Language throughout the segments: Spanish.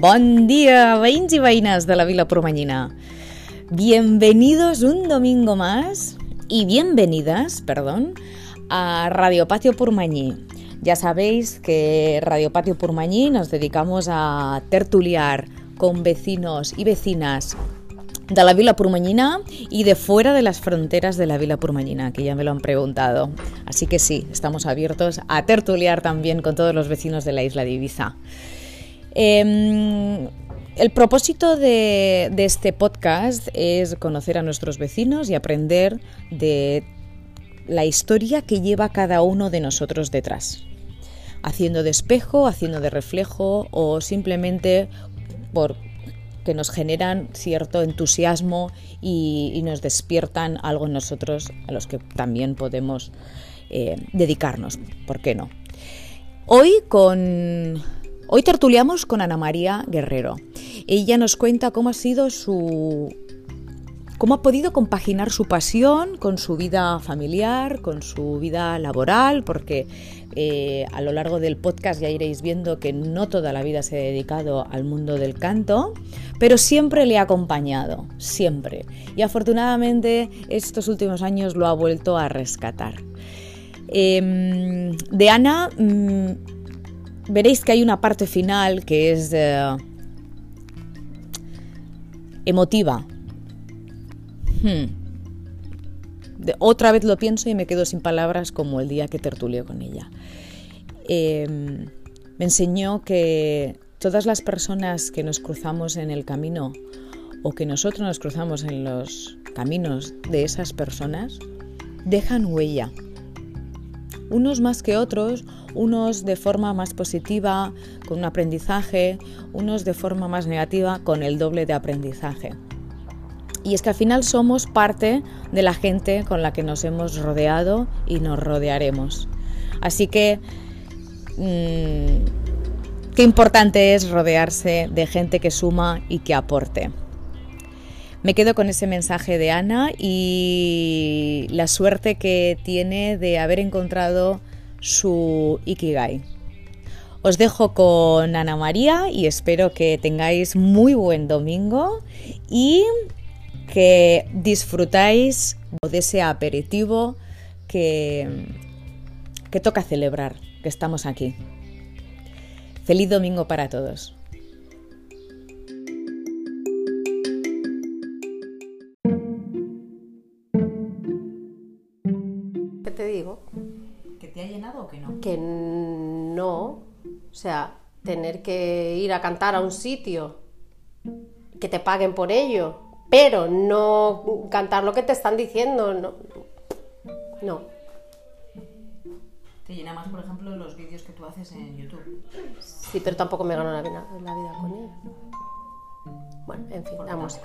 Bon día, veïns de la Vila Promanyina. Bienvenidos un domingo más y bienvenidas, perdón, a Radio Patio Purmañí. Ya sabéis que Radio Patio Purmañí nos dedicamos a tertuliar con vecinos y vecinas de la Vila Purmañina y de fuera de las fronteras de la Vila Purmañina, que ya me lo han preguntado. Así que sí, estamos abiertos a tertuliar también con todos los vecinos de la isla de Ibiza. Em, el propósito de, este podcast es conocer a nuestros vecinos y aprender de la historia que lleva cada uno de nosotros detrás, haciendo de espejo, haciendo de reflejo o simplemente por que nos generan cierto entusiasmo y, nos despiertan algo en nosotros a los que también podemos eh, dedicarnos, ¿por qué no? Hoy con Hoy tertuliamos con Ana María Guerrero. Ella nos cuenta cómo ha sido su cómo ha podido compaginar su pasión con su vida familiar, con su vida laboral, porque eh, a lo largo del podcast ya iréis viendo que no toda la vida se ha dedicado al mundo del canto, pero siempre le ha acompañado, siempre. Y afortunadamente estos últimos años lo ha vuelto a rescatar. Em, de Ana... Mm, veréis que hay una parte final que es eh, emotiva. Hmm. otra vez lo pienso y me quedo sin palabras como el día que tertulió con ella. Em, me enseñó que todas las personas que nos cruzamos en el camino o que nosotros nos cruzamos en los caminos de esas personas dejan huella. Unos más que otros, unos de forma más positiva, con un aprendizaje, unos de forma más negativa, con el doble de aprendizaje. Y es que al final somos parte de la gente con la que nos hemos rodeado y nos rodearemos. Así que, mm, qué importante es rodearse de gente que suma y que aporte. Me quedo con ese mensaje de Ana y la suerte que tiene de haber encontrado su Ikigai. Os dejo con Ana María y espero que tengáis muy buen domingo y que disfrutáis de ese aperitivo que, que toca celebrar, que estamos aquí. Feliz domingo para todos. ¿Te ha llenado o que no? Que no. O sea, tener que ir a cantar a un sitio, que te paguen por ello, pero no cantar lo que te están diciendo, no. No. Te llena más, por ejemplo, los vídeos que tú haces en YouTube. Sí, pero tampoco me gano la vida, la vida con ello. Bueno, en fin, vamos.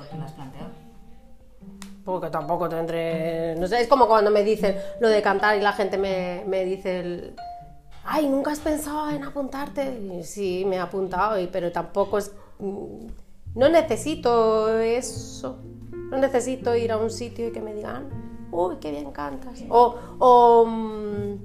Porque tampoco tendré, no sé, es como cuando me dicen lo de cantar y la gente me, me dice, ay, nunca has pensado en apuntarte. Sí, me he apuntado, pero tampoco es, mm, no necesito eso, no necesito ir a un sitio y que me digan, uy, qué bien cantas. O, o, mm,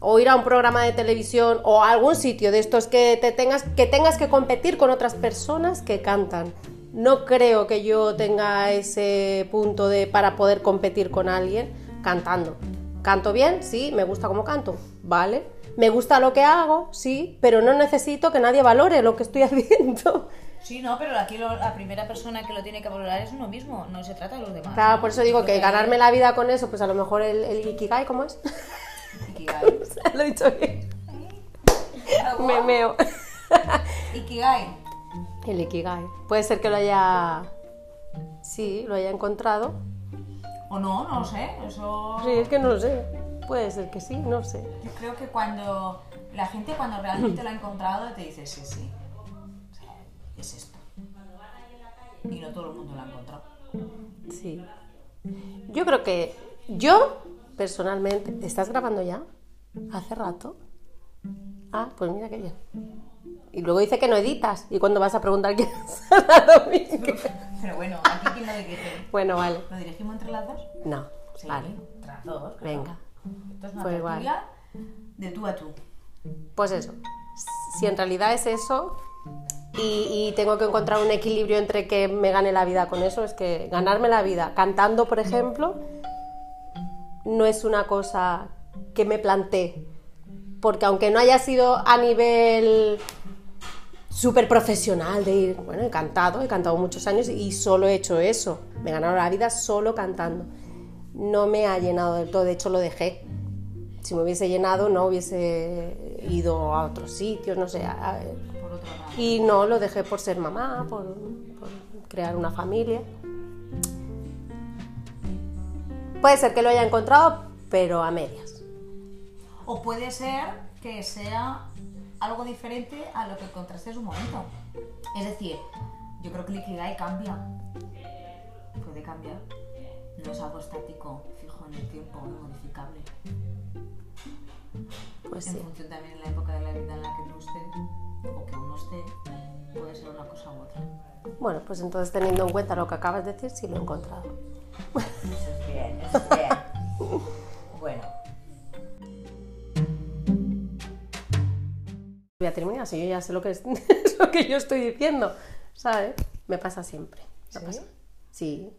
o ir a un programa de televisión o a algún sitio de estos que, te tengas, que tengas que competir con otras personas que cantan. No creo que yo tenga ese punto de para poder competir con alguien cantando. ¿Canto bien? Sí, me gusta como canto, ¿vale? Me gusta lo que hago, sí, pero no necesito que nadie valore lo que estoy haciendo. Sí, no, pero aquí la primera persona que lo tiene que valorar es uno mismo, no se trata de los demás. Claro, por eso digo que ganarme la vida con eso, pues a lo mejor el, el Ikigai, ¿cómo es? Ikigai. lo he dicho bien. Me meo. Ikigai. El Ikigai. Puede ser que lo haya. Sí, lo haya encontrado. O no, no lo sé. Eso... Sí, es que no lo sé. Puede ser que sí, no sé. Yo creo que cuando la gente cuando realmente lo ha encontrado te dice sí, sí. O sea, es esto. Y no todo el mundo lo ha encontrado. Sí. Yo creo que yo, personalmente, ¿estás grabando ya? ¿Hace rato? Ah, pues mira qué bien. Y luego dice que no editas. ¿Y cuando vas a preguntar quién es Pero bueno, aquí quién lo dirige. Bueno, vale. ¿Lo dirigimos entre las dos? No. Sí, vale. entre las dos. Venga. Esto es una pues de tú a tú. Pues eso. Si en realidad es eso, y, y tengo que encontrar un equilibrio entre que me gane la vida con eso. Es que ganarme la vida cantando, por ejemplo, no es una cosa que me planteé. Porque aunque no haya sido a nivel súper profesional de ir, bueno, he cantado, he cantado muchos años y solo he hecho eso. Me he ganado la vida solo cantando. No me ha llenado del todo, de hecho lo dejé. Si me hubiese llenado no hubiese ido a otros sitios, no sé. a- y no lo dejé por ser mamá, por, por crear una familia. Puede ser que lo haya encontrado, pero a medias. O puede ser que sea algo diferente a lo que encontraste en su momento. Es decir, yo creo que el Ikigai cambia. Puede cambiar. No es algo estático, fijo en el tiempo, modificable. Pues En sí. función también de la época de la vida en la que uno esté, o que uno esté, puede ser una cosa u otra. Bueno, pues entonces teniendo en cuenta lo que acabas de decir, sí lo he encontrado. Eso es bien, eso es bien. Bueno, Voy a terminar, si yo ya sé lo que es, lo que yo estoy diciendo, ¿sabes? Me pasa siempre. me ¿Sí? pasa. Sí.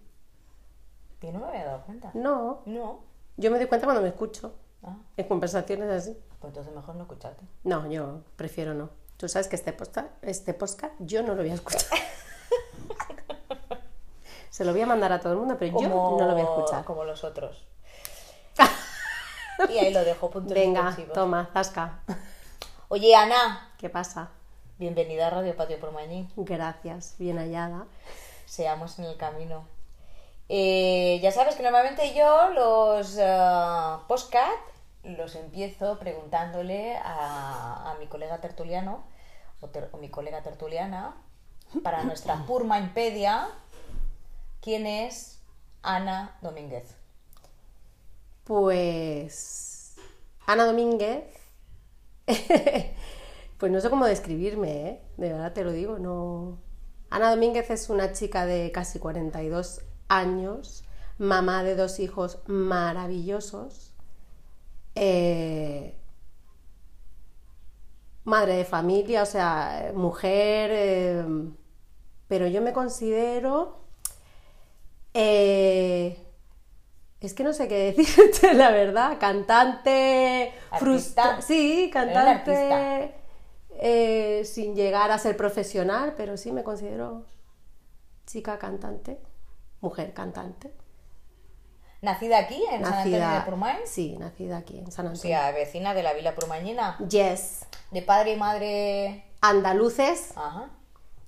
Yo no me había dado cuenta. No, No. yo me doy cuenta cuando me escucho Ah, en conversaciones así. pues entonces mejor no escucharte. No, yo prefiero no. Tú sabes que este podcast, este podcast yo no lo voy a escuchar. Se lo voy a mandar a todo el mundo, pero yo no lo voy a escuchar. Como los otros. y ahí lo dejo, puntos Venga, toma, zasca. Oye, Ana, ¿Qué pasa? bienvenida a Radio Patio por Mañí. Gracias, bien hallada. Seamos en el camino. Eh, ya sabes que normalmente yo los eh, postcat los empiezo preguntándole a, a mi colega tertuliano o, ter- o mi colega tertuliana para nuestra Purmainpedia quién es Ana Domínguez. Pues Ana Domínguez, pues no sé cómo describirme, ¿eh? de verdad te lo digo, no. Ana Domínguez es una chica de casi 42 años, mamá de dos hijos maravillosos, eh, madre de familia, o sea, mujer, eh, pero yo me considero... eh, es que no sé qué decirte, la verdad. Cantante, Artista. frustra- Sí, cantante eh, sin llegar a ser profesional, pero sí me considero chica cantante, mujer cantante. Nacida aquí, en San Antonio de Purmain. Sí, nacida aquí en San O Antonio. sea, vecina de la Vila Purmañina. Yes. De padre y madre. Andaluces, Ajá.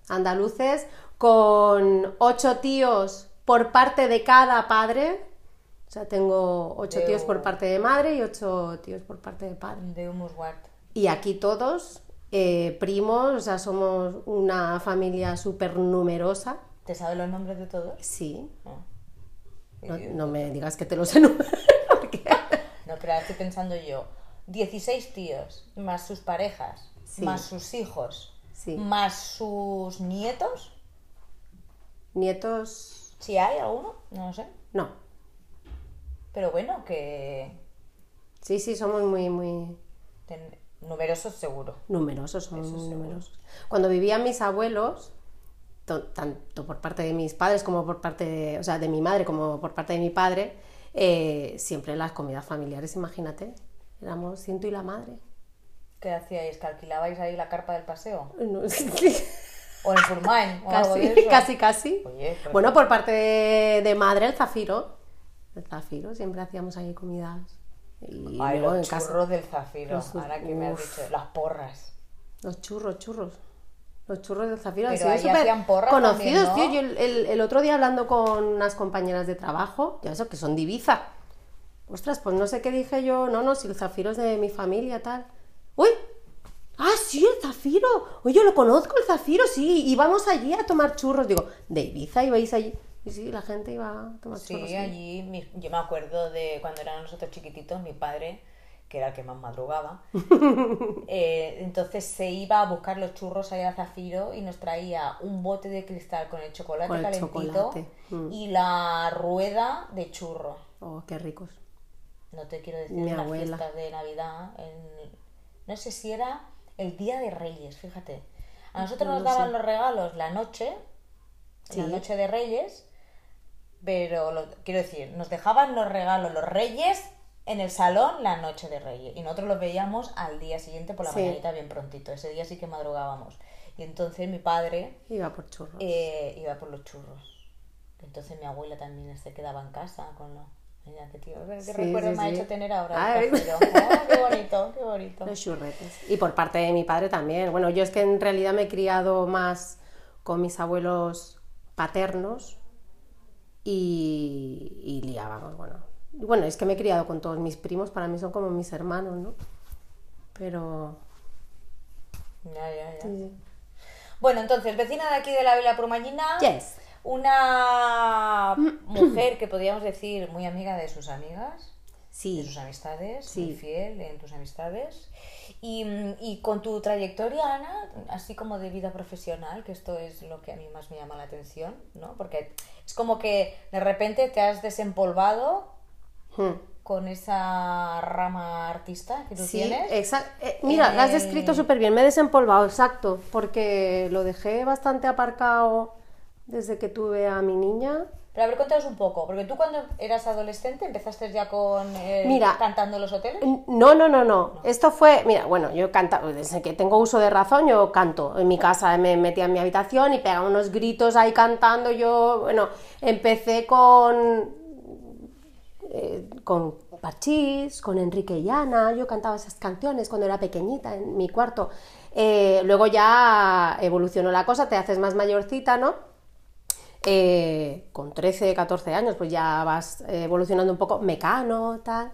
andaluces, con ocho tíos por parte de cada padre. O sea, tengo ocho tíos por parte de madre y ocho tíos por parte de padre. De Humuswart. Y aquí todos, eh, primos, o sea, somos una familia súper numerosa. ¿Te sabes los nombres de todos? Sí, No. no, no me digas que te los enumero, porque- No, pero ahora estoy pensando yo. 16 tíos, más sus parejas, Sí. más sus hijos, Sí. más sus nietos. Nietos, Si hay alguno, no lo sé. no. Pero bueno, que Sí, sí, somos muy, muy ten- numerosos seguro. numerosos, somos muy numerosos. Cuando vivían mis abuelos, to- tanto por parte de mis padres como por parte de, o sea, de mi madre como por parte de mi padre, eh, siempre las comidas familiares, imagínate, éramos ciento y la madre. ¿Qué hacíais? ¿Que alquilabais ahí la carpa del paseo? No, ¿O en Furmain? ¿O algo de casi, eso? casi, casi. Oye, pues- Bueno, por parte de, de madre, el zafiro. El zafiro, siempre hacíamos ahí comidas. Y Ay, luego los en casa- churros del zafiro. Los- Ahora que me has dicho, las porras. Los churros, churros. Los churros del zafiro han Pero sido súper hacían porras conocidos, también, ¿no? tío. Yo el, el- el otro día hablando con unas compañeras de trabajo, ya eso, que son de Ibiza. Ostras, pues no sé qué dije yo. No, no, si el zafiro es de mi familia, tal. ¡Uy! ¡Ah, sí, el zafiro! Oye, yo lo conozco, el zafiro, sí. Y vamos allí a tomar churros. Digo, ¿de Ibiza ibais allí? Y sí, la gente iba a tomar Sí, churros. allí mi- yo me acuerdo de cuando eran nosotros chiquititos, mi padre, que era el que más madrugaba, eh, entonces se iba a buscar los churros ahí al zafiro y nos traía un bote de cristal con el chocolate Con el calentito chocolate, mm. y la rueda de churro. Oh, qué ricos. No te quiero decir, Mi en las fiestas de Navidad, en- no sé si era el Día de Reyes, fíjate. A nosotros nos No daban sé. los regalos la noche, Sí. la noche de Reyes, pero lo- quiero decir, nos dejaban los regalos los Reyes en el salón la noche de Reyes y nosotros los veíamos al día siguiente por la Sí. mañanita bien prontito. Ese día sí que madrugábamos. Y entonces mi padre Iba por churros. eh, iba por los churros. Entonces mi abuela también se quedaba en casa con los... Mira, qué tío, qué Sí, recuerdo sí, me ha hecho tener ahora Ay. Oh, qué bonito, qué bonito. Los churretes. Y por parte de mi padre también. Bueno, yo es que en realidad me he criado más con mis abuelos paternos y, y liábamos, bueno. Bueno, es que me he criado con todos mis primos, para mí son como mis hermanos, ¿no? Pero... Ya, ya, ya. sí. Bueno, entonces, vecina de aquí de la Vila Prumañina. Yes. Una mujer que podríamos decir muy amiga de sus amigas, de sus amistades, Sí. muy fiel en tus amistades. Y, mm, y con tu trayectoria, Ana, así como de vida profesional, que esto es lo que a mí más me llama la atención, ¿no? Porque es como que de repente te has desempolvado Hmm. con esa rama artista que tú Sí, tienes. exacto. mira, lo has Eh, descrito súper bien. Me he desempolvado, exacto, porque lo dejé bastante aparcado desde que tuve a mi niña. Pero a ver, cuéntanos un poco, porque tú cuando eras adolescente empezaste ya con eh, Mira, cantando en los hoteles. No, no, no, no. Esto fue, mira, bueno, yo canta, desde que tengo uso de razón, yo canto. En mi casa me metía en mi habitación y pegaba unos gritos ahí cantando. Yo, bueno, empecé con eh, con Parchís, con Enrique Llana, yo cantaba esas canciones cuando era pequeñita en mi cuarto. Eh, luego ya evolucionó la cosa, te haces más mayorcita, ¿no? Eh, con 13, 14 años, pues ya vas eh, evolucionando un poco, mecano, tal.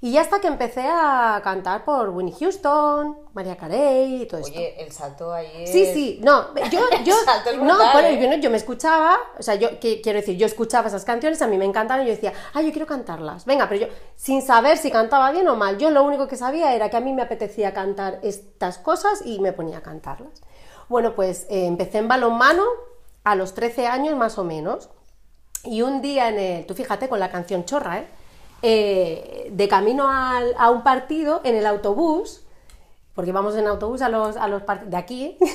Y ya hasta que empecé a cantar por Winnie Houston, María Carey y todo esto. Oye, el salto ahí es... Sí, sí, no, yo, yo, Salto es no, brutal, bueno, ¿eh? yo, yo me escuchaba, o sea, yo que- quiero decir, yo escuchaba esas canciones, a mí me encantaban y yo decía, ah, yo quiero cantarlas, venga, pero yo, sin saber si cantaba bien o mal, yo lo único que sabía era que a mí me apetecía cantar estas cosas y me ponía a cantarlas. Bueno, pues eh, empecé en balonmano a los 13 años más o menos, y un día en el, tú fíjate con la canción chorra, ¿eh? Eh, de camino a un partido en el autobús, porque vamos en autobús a los, a los partidos de aquí.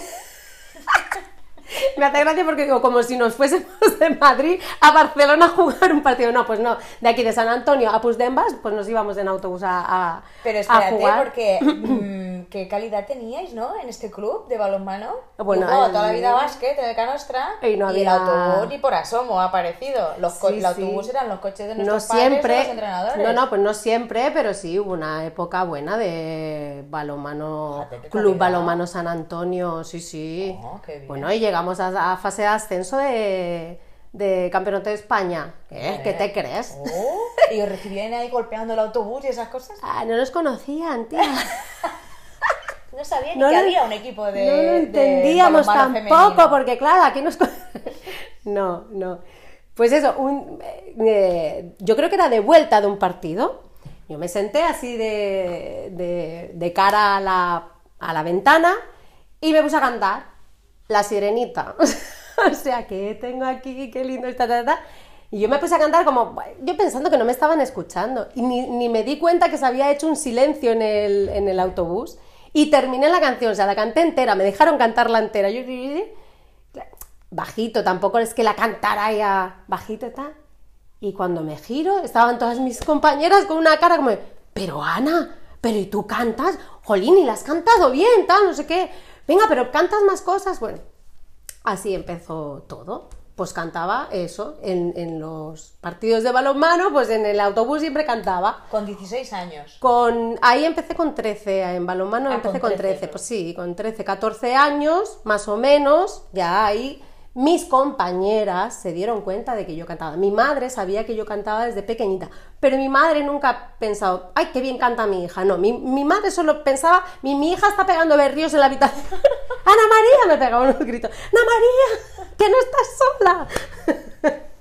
Me hace gracia porque digo, como si nos fuésemos de Madrid a Barcelona a jugar un partido. No, pues no, de aquí de San Antonio a Puigdembas, pues nos íbamos en autobús a, a, Pero a espérate, jugar. porque mm, qué calidad teníais, ¿no? En este club de balonmano. Bueno, el- toda la vida básquet el Canostra Y no el había- autobús ni por asomo ha aparecido. Los Sí, el autobús sí. eran los coches de no nuestros padres siempre, los entrenadores. no, no, pues no siempre, pero sí hubo una época buena de Fíjate qué Club. Balomano San Antonio, sí, sí. Oh, qué bien. Bueno, y llegamos a, a fase de ascenso de, de campeonato de España. ¿Qué? ¿Qué te crees? Oh, y os recibían ahí golpeando el autobús y esas cosas. Ah, no nos conocían, tía. No sabía ni No que lo- había un equipo de. no lo entendíamos tampoco, femenino. porque claro, aquí nos... no, no. Pues eso, un, eh, yo creo que era de vuelta de un partido. Yo me senté así de, de, de cara a la, a la ventana y me puse a cantar La Sirenita. o sea, que tengo aquí, qué lindo está. Y yo me puse a cantar como, yo pensando que no me estaban escuchando. Y ni, ni me di cuenta que se había hecho un silencio en el, en el autobús. Y terminé la canción, o sea, la canté entera, me dejaron cantarla entera. Yo, bajito, tampoco es que la cantara ya bajito y tal. Y cuando me giro, estaban todas mis compañeras con una cara como, pero Ana, pero ¿y tú cantas? Jolín, y la has cantado bien, tal, no sé qué. Venga, pero cantas más cosas. Bueno, así empezó todo. Pues cantaba eso, en, en los partidos de balonmano, pues en el autobús siempre cantaba. Con 16 años. Con, ahí empecé con 13, en balonmano Ah, empecé con con 13, 13, pues sí, con 13, 14 años, más o menos, ya ahí mis compañeras se dieron cuenta de que yo cantaba. Mi madre sabía que yo cantaba desde pequeñita, pero mi madre nunca ha pensado, ay, qué bien canta mi hija. No, mi, mi madre solo pensaba, mi, mi hija está pegando berríos en la habitación. Ana María me pegaba unos gritos, Ana María, que no estás sola.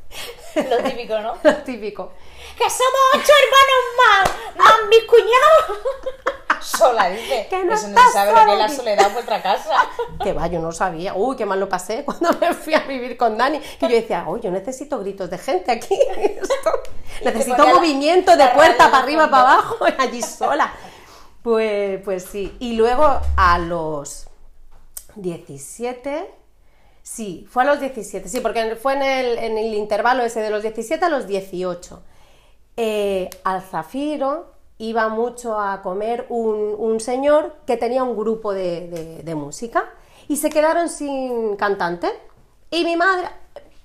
Lo típico, ¿no? Lo típico. ¡Que somos ocho hermanos más! ¡Más mi cuñado! Sola, dice. Que no Eso no se sabe lo que es la soledad en vuestra casa. Que va, yo no sabía. Uy, qué mal lo pasé cuando me fui a vivir con Dani. Que yo decía, uy, yo necesito gritos de gente aquí. Necesito movimiento de puerta para arriba, para abajo, allí sola. Pues, pues sí. Y luego a los 17. Sí, fue a los 17, sí, porque fue en el, en el intervalo ese de los 17 a los 18. Eh, al Zafiro iba mucho a comer un, un señor que tenía un grupo de, de- de música y se quedaron sin cantante. Y mi madre,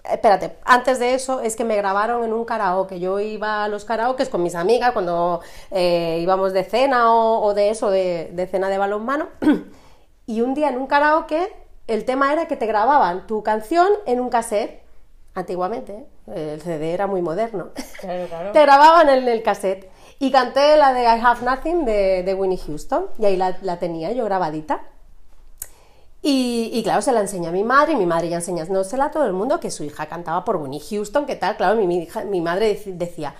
espérate, antes de eso es que me grabaron en un karaoke. Yo iba a los karaokes con mis amigas cuando eh, íbamos de cena o, o de eso, de, de cena de balonmano. y un día en un karaoke el tema era que te grababan tu canción en un cassette. Antiguamente, ¿eh? el CD era muy moderno. Claro, claro. Te grababan en el cassette. Y canté la de I Have Nothing de, de Winnie Houston. Y ahí la, la tenía yo grabadita. Y, y claro, se la enseñé a mi madre y mi madre ya enseñándosela a todo el mundo que su hija cantaba por Winnie Houston, que tal, claro, mi, mi hija- mi madre dec- decía,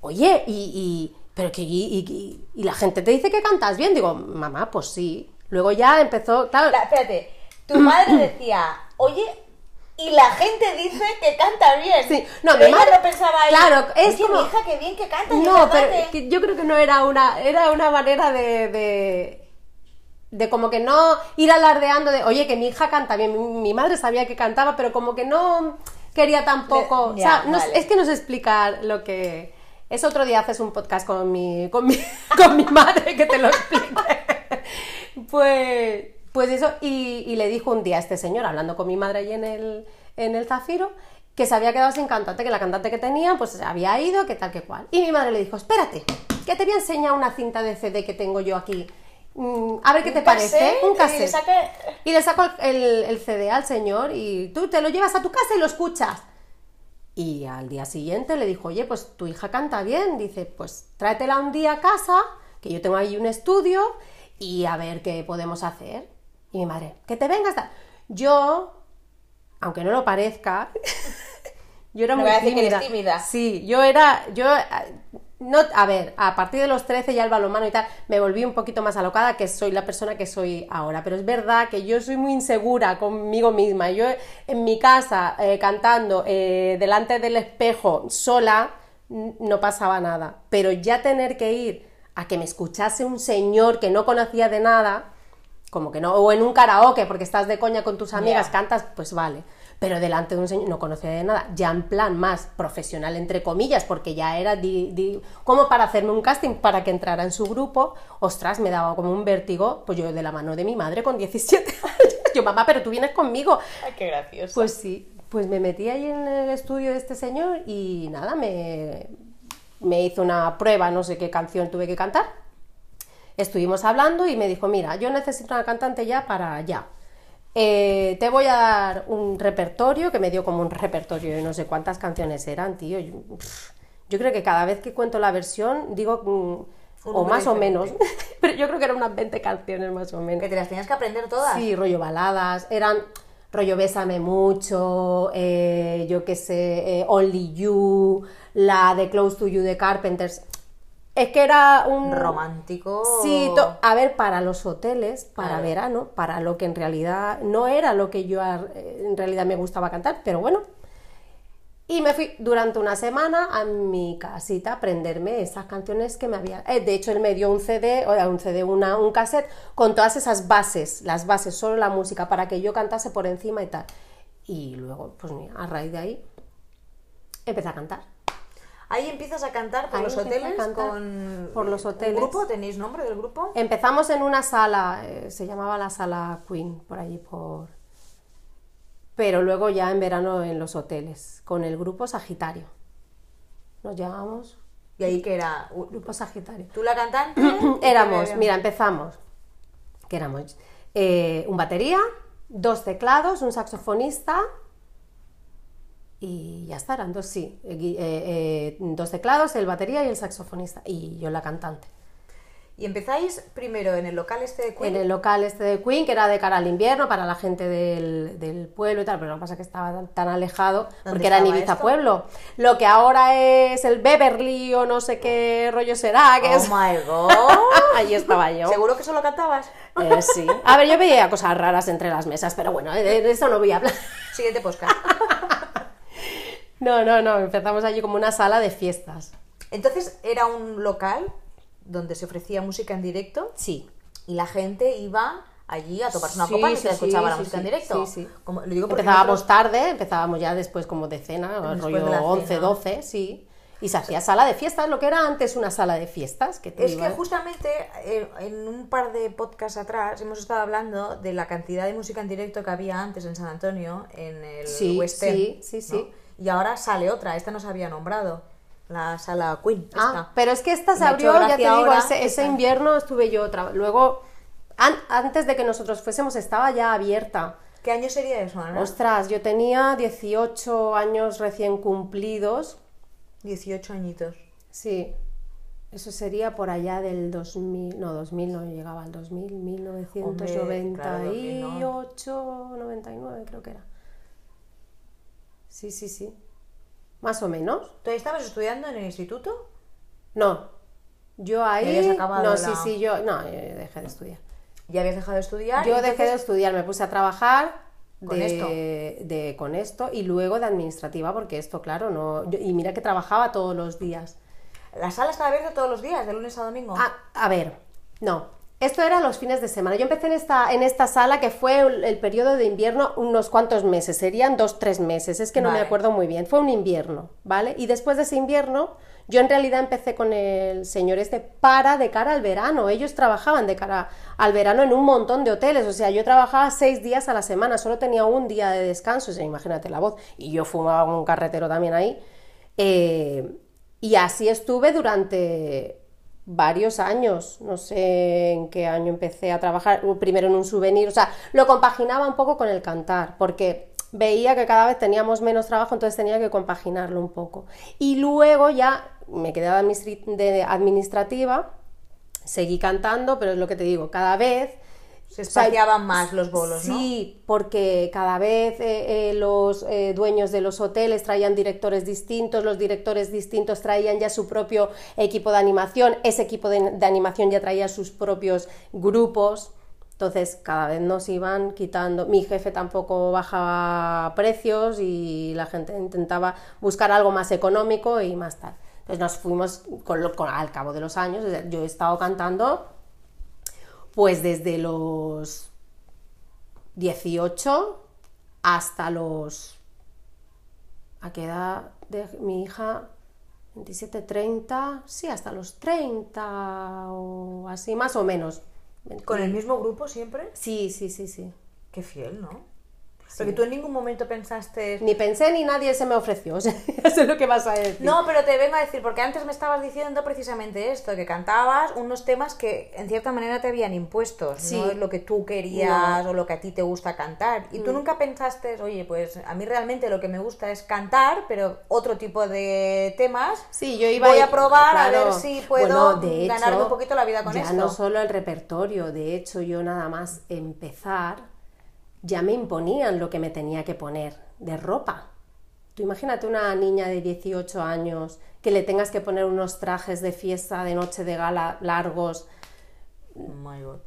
oye, y, y- pero que y, y- y la gente te dice que cantas bien, digo, mamá, pues sí. Luego ya empezó, claro, La- espérate, tu madre decía, oye, y la gente dice que canta bien. Sí, no, pero mi madre- no pensaba ahí, claro, es "Oye, como- mi hija, qué bien que canta. que No, cante". pero que yo creo que no era una, era una manera de, de, de como que no ir alardeando de, oye, que mi hija canta bien. Mi, mi madre sabía que cantaba, pero como que no quería tampoco. O sea, no- es que no sé explicar lo que. Es otro día haces un podcast con mi, con mi, con mi madre que te lo explique. Pues, pues eso, y, y le dijo un día a este señor, hablando con mi madre allí en el, en el Zafiro, que se había quedado sin cantante, que la cantante que tenía, pues se había ido, que tal que cual. Y mi madre le dijo, espérate, que te voy a enseñar una cinta de CD que tengo yo aquí. Mm, a ver qué te parece. cassette, Un y cassette. le Y le saco el, el CD al señor y tú te lo llevas a tu casa y lo escuchas. Y al día siguiente le dijo, oye, pues tu hija canta bien. Dice, pues tráetela un día a casa, que yo tengo ahí un estudio, y a ver qué podemos hacer. Y mi madre, que te vengas. tal. Yo, aunque no lo parezca, yo era No muy voy a decir que eres tímida. tímida. Sí, yo era, yo, no, a ver, a partir de los 13 ya el balonmano y tal, me volví un poquito más alocada, que soy la persona que soy ahora. Pero es verdad que yo soy muy insegura conmigo misma. Yo en mi casa, eh, cantando, eh, delante del espejo, sola, no pasaba nada. Pero ya tener que ir a que me escuchase un señor que no conocía de nada, como que no, o en un karaoke porque estás de coña con tus amigas, Ya. cantas, pues vale. Pero delante de un señor no conocía de nada, ya en plan más profesional, entre comillas, porque ya era di- di- como para hacerme un casting para que entrara en su grupo, ostras, me daba como un vértigo, pues yo de la mano de mi madre con 17 años. Yo, mamá, pero tú vienes conmigo. Ay, qué gracioso. Pues sí, pues me metí ahí en el estudio de este señor y nada, me, me hizo una prueba, no sé qué canción tuve que cantar. Estuvimos hablando y me dijo, mira, yo necesito una cantante ya para ya. Eh, te voy a dar un repertorio, que me dio como un repertorio de no sé cuántas canciones eran, tío. Yo, creo que cada vez que cuento la versión, digo, mm, o más o menos, pero yo creo que eran unas 20 canciones más o menos. que te las tenías que aprender todas. Sí, rollo baladas, eran rollo Bésame mucho, eh, yo qué sé, eh, Only You, la de Close to You de Carpenters. Es que era un... Romántico. Sí, to- a ver, para los hoteles, para verano, para lo que en realidad no era lo que yo eh, en realidad me gustaba cantar, pero bueno. Y me fui durante una semana a mi casita a aprenderme esas canciones que me había... eh, de hecho, él me dio un CD, o un CD, una, un cassette, con todas esas bases, las bases, solo la música, para que yo cantase por encima y tal. Y luego, pues mira, a raíz de ahí, empecé a cantar. Ahí empiezas a cantar por Ahí los hoteles con por los ¿Un hoteles. grupo? ¿Tenéis nombre del grupo? Empezamos en una sala, eh, se llamaba la sala Queen, por allí por... Pero luego ya en verano en los hoteles, con el grupo Sagitario. Nos llamamos Y ahí que era Grupo Sagitario. tú la cantante. Éramos, mira, empezamos. Que éramos eh, un batería, dos teclados, un saxofonista y ya está, eran dos, sí. eh, eh, eh, dos teclados, el batería y el saxofonista. Y yo la cantante. Y empezáis primero en el local este de Queen. En el local este de Queen, que era de cara al invierno para la gente del, del pueblo y tal, pero lo que pasa es que estaba tan, tan alejado, porque era en Ibiza esto? Pueblo. Lo que ahora es el Beverly o no sé qué rollo será, que Oh es... my god. Ahí estaba yo. ¿Seguro que solo cantabas? Eh, sí. A ver, yo veía cosas raras entre las mesas, pero bueno, de, de eso no voy a hablar. Siguiente podcast. No, no, no, empezamos allí como una sala de fiestas. Entonces era un local donde se ofrecía música en directo Sí. y la gente iba allí a tomarse una Sí, copa y sí, se sí, escuchaba la música en directo. sí, sí. Como, lo digo Empezábamos nosotros- tarde, empezábamos ya después como de cena, Después rollo de la 11, cena. 12, sí. Y se hacía sala de fiestas, lo que era antes una sala de fiestas. Que te Es que justamente eh, en un par de podcasts atrás hemos estado hablando de la cantidad de música en directo que había antes en San Antonio, en el West End, sí, sí, sí. Y ahora sale otra, esta no se había nombrado, la sala Queen. Ah, pero es que esta se abrió, ya te digo, ese, invierno estuve yo otra Luego, an- antes de que nosotros fuésemos, estaba ya abierta. ¿Qué año sería eso, Ana? Ostras, yo tenía 18 años recién cumplidos. 18 añitos. Sí, eso sería por allá del 2000, no, 2000 no llegaba al 2000, 1998, 99 creo que era. Sí, sí, sí. Más o menos. ¿Tú estabas estudiando en el instituto? No, yo ahí... no, la- sí, sí, yo... No, yo dejé de estudiar. ¿Ya habías dejado de estudiar? Yo dejé de estudiar, me puse a trabajar ¿Con de, esto? de- con esto y luego de administrativa, porque esto, claro, no... yo- y mira que trabajaba todos los días. La sala estaba abierta todos los días, de lunes a domingo. A, a ver, no. Esto era los fines de semana. Yo empecé en esta, en esta sala que fue el, el periodo de invierno unos cuantos meses, serían dos, tres meses, es que no me acuerdo muy bien. Fue un invierno, ¿vale? Y después de ese invierno, yo en realidad empecé con el señor este para de cara al verano. Ellos trabajaban de cara al verano en un montón de hoteles, o sea, yo trabajaba seis días a la semana, solo tenía un día de descanso, o sea, imagínate la voz. Y yo fumaba un carretero también ahí. Eh, y así estuve durante varios años, no sé en qué año empecé a trabajar, primero en un souvenir, o sea, lo compaginaba un poco con el cantar, porque veía que cada vez teníamos menos trabajo, entonces tenía que compaginarlo un poco. Y luego ya me quedé de administrativa, seguí cantando, pero es lo que te digo, cada vez Se o sea, espaciaban más los bolos, ¿no? Sí, porque cada vez eh, eh, los eh, dueños de los hoteles traían directores distintos, los directores distintos traían ya su propio equipo de animación, ese equipo de, de animación ya traía sus propios grupos, entonces cada vez nos iban quitando. Mi jefe tampoco bajaba precios y la gente intentaba buscar algo más económico y más tal. Entonces nos fuimos con lo- con- al cabo de los años, yo he estado cantando pues desde los 18 hasta los... ¿A qué edad de mi hija? 27, 30, sí, hasta los 30 o así, más o menos. ¿Con el mismo grupo siempre? Sí, sí, sí, sí. Qué fiel, ¿no? Porque tú en ningún momento pensaste... Ni pensé ni nadie se me ofreció, o sea, eso es lo que vas a decir. No, pero te vengo a decir, porque antes me estabas diciendo precisamente esto, que cantabas unos temas que en cierta manera te habían impuestos, Sí. no es lo que tú querías No. o lo que a ti te gusta cantar. Y tú nunca pensaste, oye, pues a mí realmente lo que me gusta es cantar, pero otro tipo de temas. Sí, yo iba Voy a probar a ver si puedo Bueno, ganarme un poquito la vida con ya esto. no solo el repertorio, de hecho yo nada más empezar ya me imponían lo que me tenía que poner de ropa. Tú imagínate una niña de 18 años que le tengas que poner unos trajes de fiesta, de noche de gala largos. Oh my God.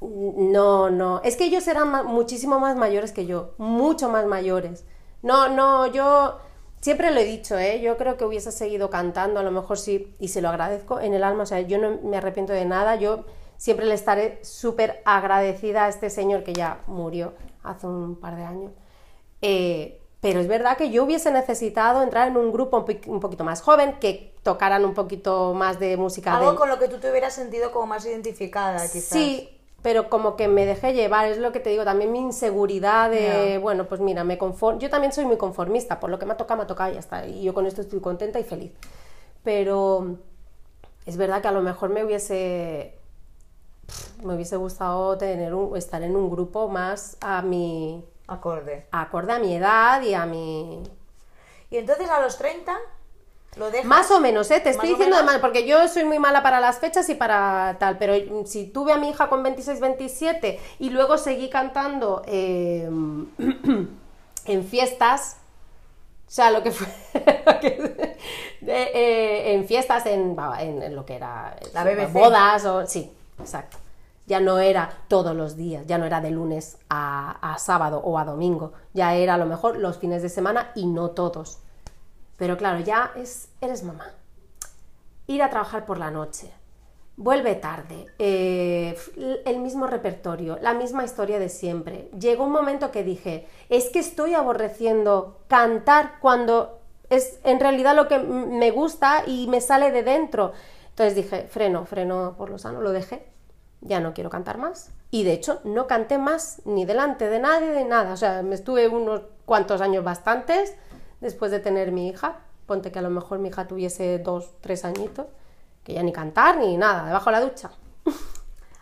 No, no, es que ellos eran ma- muchísimo más mayores que yo, mucho más mayores. No, no, yo siempre lo he dicho, ¿eh? Yo creo que hubiese seguido cantando, a lo mejor sí, y se lo agradezco en el alma, o sea, yo no me arrepiento de nada, yo siempre le estaré súper agradecida a este señor que ya murió hace un par de años. Eh, pero es verdad que yo hubiese necesitado entrar en un grupo un, po- un poquito más joven, que tocaran un poquito más de música Algo de, con lo que tú te hubieras sentido como más identificada, quizás. Sí, pero como que me dejé llevar, es lo que te digo, también mi inseguridad de, bueno, pues mira, me conformo, yo también soy muy conformista, por lo que me ha tocado, me ha tocado y ya está, y yo con esto estoy contenta y feliz. Pero es verdad que a lo mejor me hubiese, me hubiese gustado tener un, estar en un grupo más a mi, Acorde. acorde a mi edad y a mi... Y entonces a los 30 lo dejas. Más o menos, ¿eh? Te estoy diciendo de mal, porque yo soy muy mala para las fechas y para tal, pero si tuve a mi hija con 26, 27 y luego seguí cantando eh, en fiestas, o sea, lo que fue... de- eh, en fiestas, en, en- en lo que era... La BBC. Bodas o... Sí, exacto. Ya no era todos los días, ya no era de lunes a, sábado o a domingo, ya era a lo mejor los fines de semana y no todos. Pero claro, ya es, eres mamá. Ir a trabajar por la noche. Vuelve tarde, eh, el mismo repertorio, la misma historia de siempre. Llegó un momento que dije, es que estoy aborreciendo cantar cuando es en realidad lo que me gusta y me sale de dentro. Entonces dije, freno, freno por lo sano, lo dejé. Ya no quiero cantar más. Y de hecho, no canté más ni delante de nadie, de nada. O sea, me estuve unos cuantos años bastantes después de tener mi hija. Ponte que a lo mejor mi hija tuviese dos, tres añitos que ya ni cantar ni nada, debajo de la ducha.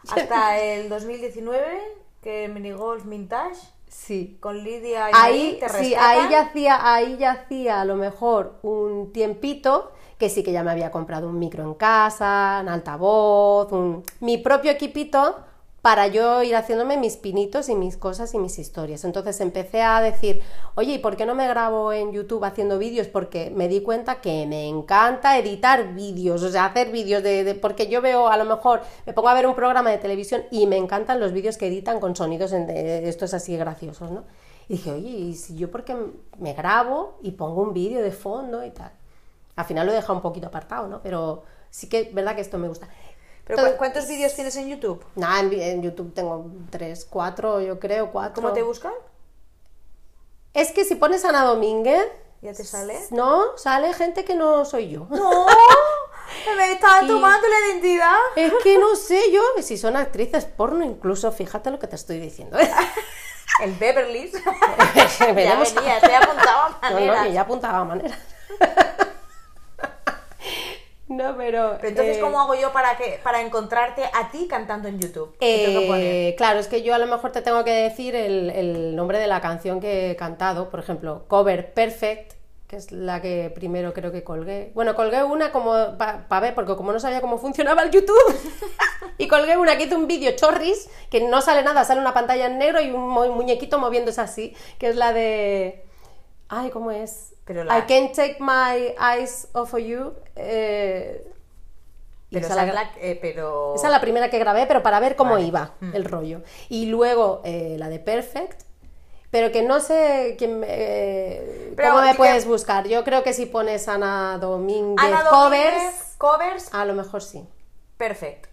Hasta el 2019, que minigolf vintage, Sí. con Lidia y Ahí, te sí, ahí ya hacía, ahí ya hacía a lo mejor un tiempito que sí que ya me había comprado un micro en casa, un altavoz, un, mi propio equipito para yo ir haciéndome mis pinitos y mis cosas y mis historias. Entonces empecé a decir, oye, ¿y por qué no me grabo en YouTube haciendo vídeos? Porque me di cuenta que me encanta editar vídeos, o sea, hacer vídeos de, porque yo veo, a lo mejor, me pongo a ver un programa de televisión y me encantan los vídeos que editan con sonidos en- de estos así graciosos, ¿no? Y dije, oye, ¿y si yo por qué me grabo y pongo un vídeo de fondo y tal? Al final lo he dejado un poquito apartado, ¿no? Pero sí que es verdad que esto me gusta. Pero, Entonces- ¿cu- ¿Cuántos vídeos tienes en YouTube? Nada, en, YouTube tengo tres, cuatro, yo creo, cuatro. ¿Cómo te buscan? Es que si pones Ana Domínguez, ¿Ya te sale? no, sale gente que no soy yo. ¡No! ¡Me están Y- tomando la identidad! Es que no sé yo si son actrices porno, incluso, fíjate lo que te estoy diciendo. El Beverly. Ya venía, te apuntaba No, no, maneras. que ya apuntaba manera. No, pero. Pero entonces, eh, ¿cómo hago yo para que para encontrarte a ti cantando en YouTube? Eh, claro, es que yo a lo mejor te tengo que decir el, el nombre de la canción que he cantado, por ejemplo, Cover Perfect, que es la que primero creo que colgué. Bueno, colgué una como para ver, porque como no sabía cómo funcionaba el YouTube, y colgué una que hice un vídeo chorris, que no sale nada, sale una pantalla en negro y un mu- muñequito moviéndose así, que es la de... Ay, ¿cómo es? Pero la- I can't take my eyes off of you. eh, y Pero, esa esa la- es la- eh, pero... esa es la primera que grabé, pero para ver cómo Vale. iba Mm. el rollo. Y luego eh, la de Perfect, pero que no sé quién me- eh, Pero cómo me puedes buscar. Yo creo que si pones Ana Domínguez, Ana covers, covers, a lo mejor sí. perfecto.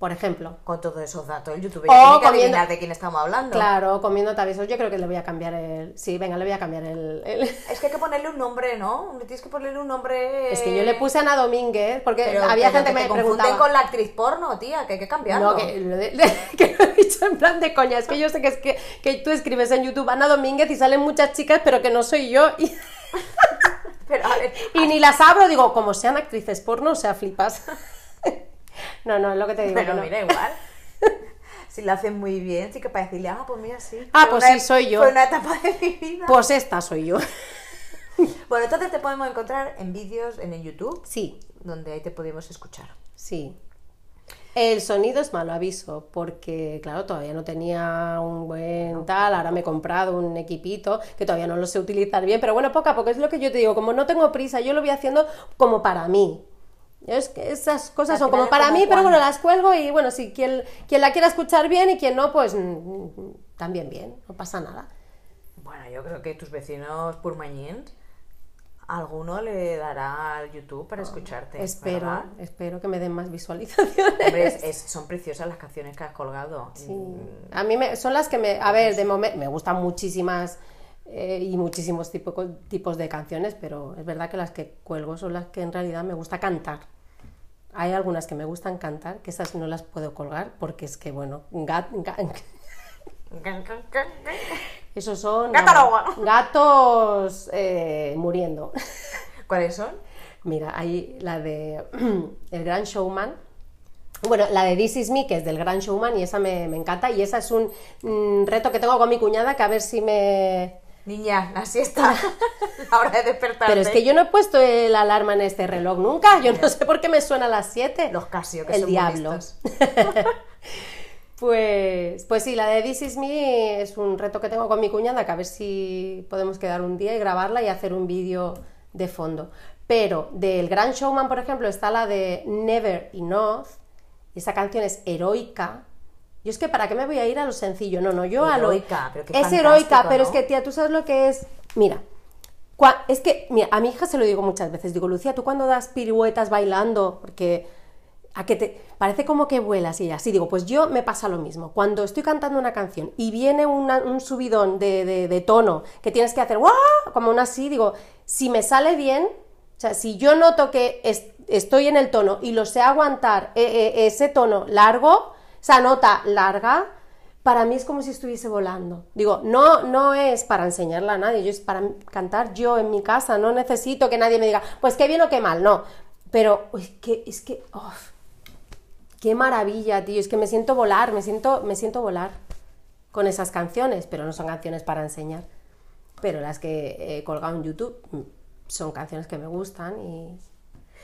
Por ejemplo. Con todos esos datos, el YouTube O ya tiene que de quién estamos hablando. Claro, comiendo tabisos. Yo creo que le voy a cambiar el. Sí, venga, le voy a cambiar el. el- Es que hay que ponerle un nombre, ¿no? Le Tienes que ponerle un nombre... Es que yo le puse Ana Domínguez porque Pero, había pero gente que me te preguntaba. con la actriz porno, tía, que hay que cambiarlo. No, que lo, de- que lo he dicho en plan de coña. Es que yo sé que es que, que tú escribes en YouTube Ana Domínguez y salen muchas chicas, pero que no soy yo. Y, Pero, a ver, y ni las abro, digo, como sean actrices porno, o sea, flipas. No, no, es lo que te digo. pero no. mira, igual. Si lo hacen muy bien, sí que para decirle, ah, pues mira, sí. Ah, pues una- sí, soy yo. Fue una etapa de mi vida. Pues esta soy yo. Bueno, entonces te podemos encontrar en vídeos en el YouTube, Sí, donde ahí te podemos escuchar. sí. El sonido es malo, aviso, porque claro, todavía no tenía un buen tal, ahora me he comprado un equipito que todavía no lo sé utilizar bien, pero bueno, poco a poco es lo que yo te digo, como no tengo prisa, yo lo voy haciendo como para mí. Es que esas cosas son como para como mí, pero bueno, las cuelgo y bueno, si quien, quien la quiera escuchar bien y quien no, pues mm, también bien, no pasa nada. Bueno, yo creo que tus vecinos purmañins, alguno le dará al YouTube para escucharte. Espero, ¿verdad? espero que me den más visualizaciones. Hombre, es- es- son preciosas las canciones que has colgado. Sí. Mm, A mí me, son las que me. A ver, de momento me gustan muchísimas eh, y muchísimos tipo- tipos de canciones, pero es verdad que las que cuelgo son las que en realidad me gusta cantar. Hay algunas que me gustan cantar, que esas no las puedo colgar porque es que, bueno, gat- ga- esos son gatos eh, muriendo. ¿Cuáles son? Mira, hay la de El Gran Showman. Bueno, la de This Is Me, que es del Gran Showman, y esa me, me encanta. Y esa es un mm, reto que tengo con mi cuñada, que a ver si me... Niña, la siesta. la hora de despertarte. Pero es que yo no he puesto el alarma en este reloj nunca. Yo no sé por qué me suena a las 7. Los Casio, que El son diablo. Pues, pues sí, la de This Is Me es un reto que tengo con mi cuñada, que a ver si podemos quedar un día y grabarla y hacer un vídeo de fondo. Pero del Gran Showman, por ejemplo, está la de Never Enough, y esa canción es heroica. Yo es que, ¿para qué me voy a ir a lo sencillo? No, no, yo a lo... Heroica, pero qué es heroica, pero es que, tía, tú sabes lo que es... Mira, cua- es que, mira, a mi hija se lo digo muchas veces, digo, Lucía, tú cuando das piruetas bailando, porque a que te parece como que vuelas y así digo, pues yo me pasa lo mismo. Cuando estoy cantando una canción y viene una- un subidón de, de- de tono que tienes que hacer ¡guau! como una así, digo, si me sale bien, o sea, si yo noto que es- estoy en el tono y lo sé aguantar eh, eh, ese tono largo, esa nota larga, para mí es como si estuviese volando. Digo, no, no es para enseñarla a nadie, yo es para cantar yo en mi casa, no necesito que nadie me diga, pues qué bien o qué mal, no. Pero es que, es que, qué maravilla, tío, es que me siento volar, me siento, me siento volar con esas canciones, pero no son canciones para enseñar. Pero las que he colgado en YouTube mm, son canciones que me gustan y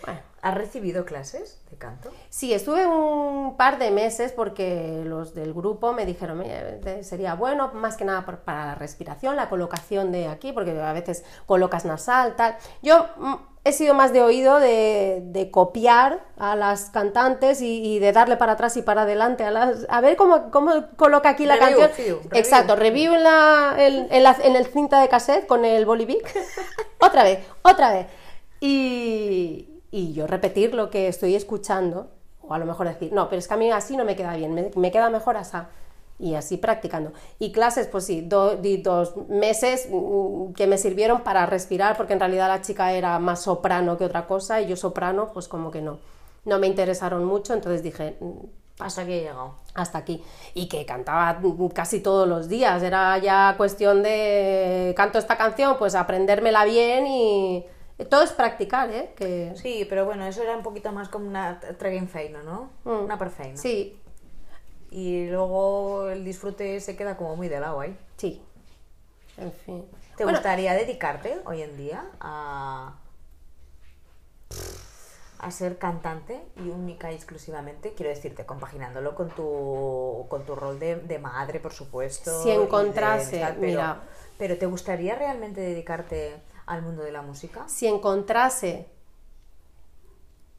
bueno. ¿Has recibido clases de canto? Sí, estuve un par de meses porque los del grupo me dijeron "Mira, te- sería bueno, más que nada por- para la respiración, la colocación de aquí, porque a veces colocas nasal, tal. Yo mm, he sido más de oído de, de copiar a las cantantes y, y de darle para atrás y para adelante a las... A ver cómo, cómo coloca aquí la Review, canción. review, review. Exacto, review en, la, en, en la- en el cinta de cassette con el bolivic. otra vez, otra vez. Y, y yo repetir lo que estoy escuchando, o a lo mejor decir, no, pero es que a mí así no me queda bien, me, me queda mejor así. Y así practicando. Y clases, pues sí, do- di dos meses mm, que me sirvieron para respirar, porque en realidad la chica era más soprano que otra cosa, y yo soprano, pues como que no. No me interesaron mucho, entonces dije, mm, Hasta aquí he llegado. hasta aquí. Y que cantaba casi todos los días. Era ya cuestión de canto esta canción, pues aprendérmela bien y todo es practicar, ¿eh? Que... Sí, pero bueno, eso era un poquito más como una feina, ¿no? Mm. Una per feina. Sí, Y luego el disfrute se queda como muy de lado ahí. sí. En fin. ¿Te Bueno, gustaría dedicarte hoy en día a, a ser cantante y única y exclusivamente? Quiero decirte, compaginándolo con tu, con tu rol de, de madre, por supuesto. Si y de encontrase, tal, pero, mira. Pero ¿te gustaría realmente dedicarte al mundo de la música? si encontrase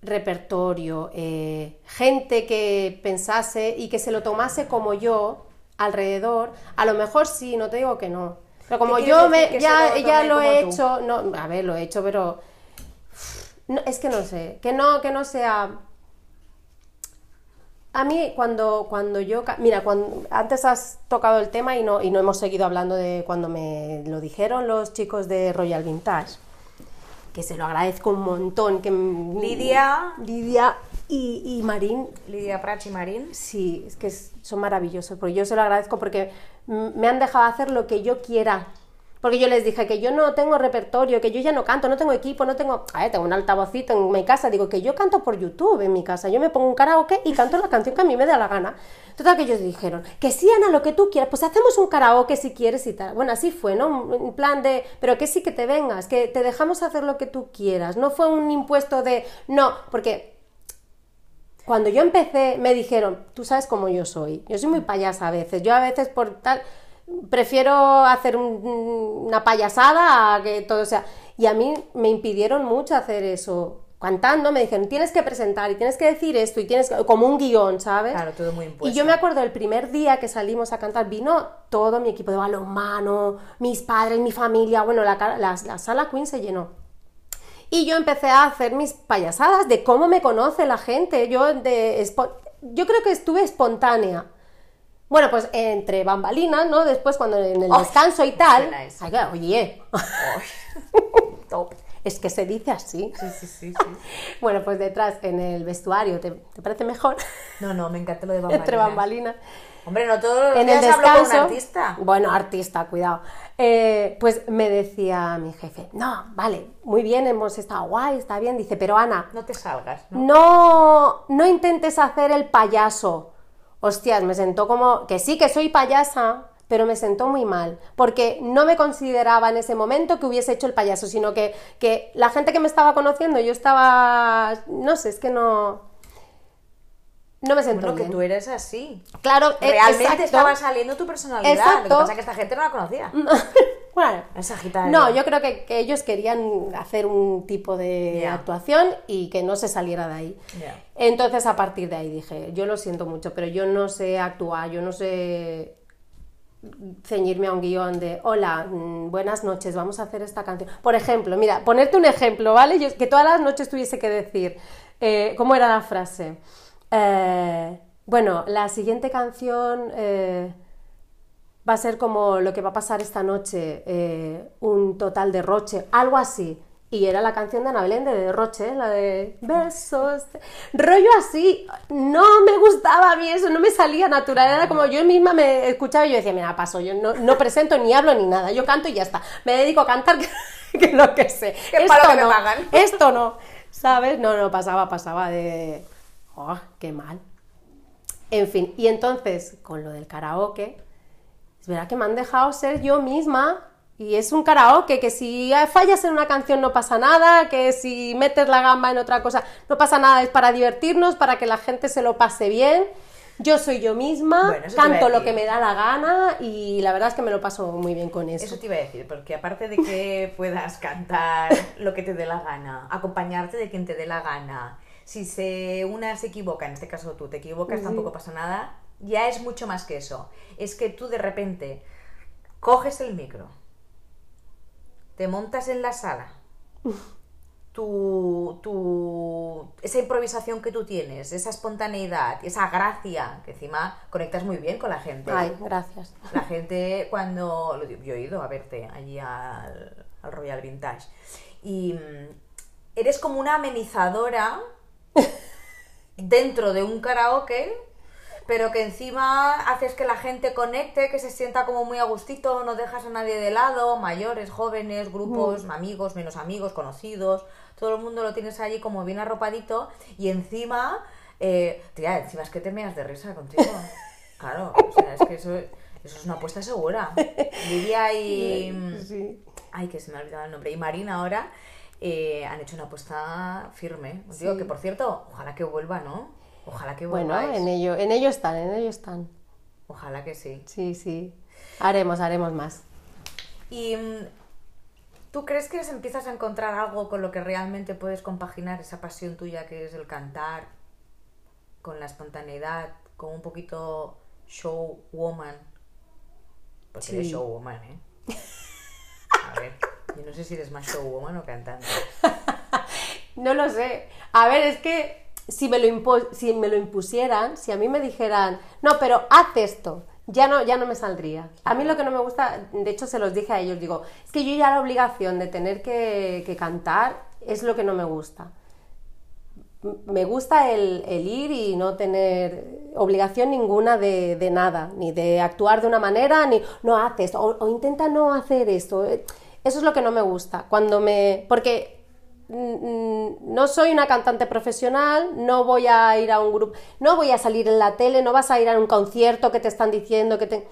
repertorio, eh, gente que pensase y que se lo tomase como yo alrededor, a lo mejor sí, no te digo que no. Pero como ¿Qué quieres yo me, ya, lo ya lo he tú? hecho, no, a ver, lo he hecho, pero no, es que no sé, que no, que no sea. A mí cuando, cuando yo, mira, cuando, antes has tocado el tema y no, y no hemos seguido hablando de cuando me lo dijeron los chicos de Royal Vintage, que se lo agradezco un montón, que Lidia. Lidia y, y Marín, Lidia Prats y Marín. sí, es que son maravillosos, porque yo se lo agradezco porque me han dejado hacer lo que yo quiera. Porque yo les dije que yo no tengo repertorio, que yo ya no canto, no tengo equipo, no tengo... A ver, tengo un altavocito en mi casa, digo que yo canto por YouTube en mi casa, yo me pongo un karaoke y canto la canción que a mí me da la gana. Total que ellos dijeron, que sí, Ana, lo que tú quieras, pues hacemos un karaoke si quieres y tal. Bueno, así fue, ¿no? En plan de, pero que sí que te vengas, que te dejamos hacer lo que tú quieras. No fue un impuesto de, no, porque cuando yo empecé me dijeron, tú sabes cómo yo soy, yo soy muy payasa a veces, yo a veces por tal, prefiero hacer un- una payasada a que todo sea... Y a mí me impidieron mucho hacer eso. Cantando me dijeron, tienes que presentar y tienes que decir esto y tienes que... como un guion, ¿sabes? Claro, todo muy impuesto. Y yo me acuerdo el primer día que salimos a cantar, vino todo mi equipo de balonmano, mis padres, mi familia, bueno, la, la- la sala Queen se llenó. Y yo empecé a hacer mis payasadas de cómo me conoce la gente. Yo, de, yo creo que estuve espontánea. Bueno, pues entre bambalinas, ¿no? Después cuando en el descanso y tal. oye, Top. es que se dice así. Sí, sí, sí, sí. Bueno, pues detrás, en el vestuario, ¿te, te parece mejor? No, no, me encanta lo de bambalinas. entre bambalinas. Hombre, no todos los en el días hablo con un descanso, artista. bueno, artista, cuidado, Eh, pues me decía mi jefe, no, vale, muy bien, hemos estado guay, está bien, dice, pero Ana, No te salgas, ¿no? no, no intentes hacer el payaso. Hostias, me sentó como, que sí, que soy payasa, pero me sentó muy mal, porque no me consideraba en ese momento que hubiese hecho el payaso, sino que, que la gente que me estaba conociendo, yo estaba, no sé, es que no, no me sentó Bueno, que bien. tú eres así. Claro, eh, Realmente exacto. estaba saliendo tu personalidad. Lo que pasa es que esta gente no la conocía. bueno, Es Sagitario. no, yo creo que, que ellos querían hacer un tipo de actuación y que no se saliera de ahí. Entonces, a partir de ahí dije, yo lo siento mucho, pero yo no sé actuar, yo no sé ceñirme a un guion de, hola, mm, buenas noches, vamos a hacer esta canción. Por ejemplo, mira, ponerte un ejemplo, ¿vale? Yo- que todas las noches tuviese que decir, eh, ¿cómo era la frase? Eh, bueno, la siguiente canción eh, va a ser como lo que va a pasar esta noche, eh, un total derroche, algo así. Y era la canción de Ana Belén de derroche, la de besos. Rollo así. No me gustaba a mí eso, no me salía natural. Era como yo misma me escuchaba y yo decía, mira, paso, yo no, no presento ni hablo ni nada. Yo canto y ya está. Me dedico a cantar que, que lo que sé. Que para lo que me no, pagan. esto no. ¿Sabes? No, no, pasaba, pasaba de... Oh, qué mal. En fin, y entonces, con lo del karaoke, es verdad que me han dejado ser yo misma y es un karaoke que si fallas en una canción no pasa nada, que si metes la gamba en otra cosa no pasa nada, es para divertirnos, para que la gente se lo pase bien. Yo soy yo misma, Bueno, canto lo que me da la gana y la verdad es que me lo paso muy bien con eso. Eso te iba a decir, porque aparte de que puedas cantar lo que te dé la gana, acompañarte de quien te dé la gana, si se una se equivoca, en este caso tú te equivocas, tampoco pasa nada, ya es mucho más que eso. Es que tú de repente coges el micro, te montas en la sala, tu, tu- esa improvisación que tú tienes, esa espontaneidad, esa gracia, que encima conectas muy bien con la gente. Ay, gracias. La gente cuando... Yo he ido a verte allí al, al Royal Vintage. Y mm, eres como una amenizadora dentro de un karaoke, pero que encima haces que la gente conecte, que se sienta como muy a gustito, no dejas a nadie de lado, mayores, jóvenes, grupos, amigos, menos amigos, conocidos, todo el mundo lo tienes allí como bien arropadito y encima, eh, tía, encima es que te meas de risa contigo. Claro, o sea, es que eso, eso es una apuesta segura. Lidia y... mm, Sí. Ay, que se me ha olvidado el nombre. Y Marina ahora eh, han hecho una apuesta firme. Os digo que, por cierto, ojalá que vuelva, ¿no? Ojalá que Bueno, vuelva. en ello, en ello están, en ello están. Ojalá que sí. Sí, sí. Haremos, haremos más. ¿Y mm, tú crees que empiezas a encontrar algo con lo que realmente puedes compaginar esa pasión tuya que es el cantar, con la espontaneidad, con un poquito showwoman? Porque eres Sí. showwoman, ¿eh? A ver, no sé si eres más showwoman o cantante. No lo sé. A ver, es que si me lo, si me lo impusieran, si a mí me dijeran, no, pero haz esto, ya no, ya no me saldría. A mí lo que no me gusta, de hecho se los dije a ellos, digo, es que yo ya la obligación de tener que, cantar es lo que no me gusta. Me gusta el, ir y no tener obligación ninguna de, de nada, ni de actuar de una manera, ni no haces, o, o intenta no hacer esto. Eso es lo que no me gusta. Cuando me. Porque mm, no soy una cantante profesional, no voy a ir a un grupo, no voy a salir en la tele, no vas a ir a un concierto que te están diciendo que te...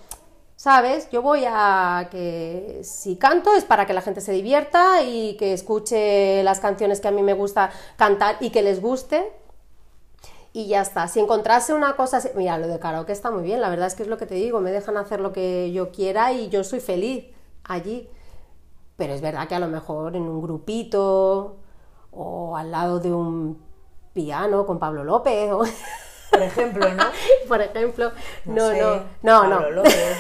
¿Sabes? Yo voy a que si canto es para que la gente se divierta y que escuche las canciones que a mí me gusta cantar y que les guste. Y ya está. Si encontrase una cosa. Mira, lo de karaoke está muy bien, la verdad es que es lo que te digo, me dejan hacer lo que yo quiera y yo soy feliz allí. Pero es verdad que a lo mejor en un grupito o al lado de un piano con Pablo López o... Por ejemplo, ¿no? por ejemplo, no, sé, no, no, Pablo no. López.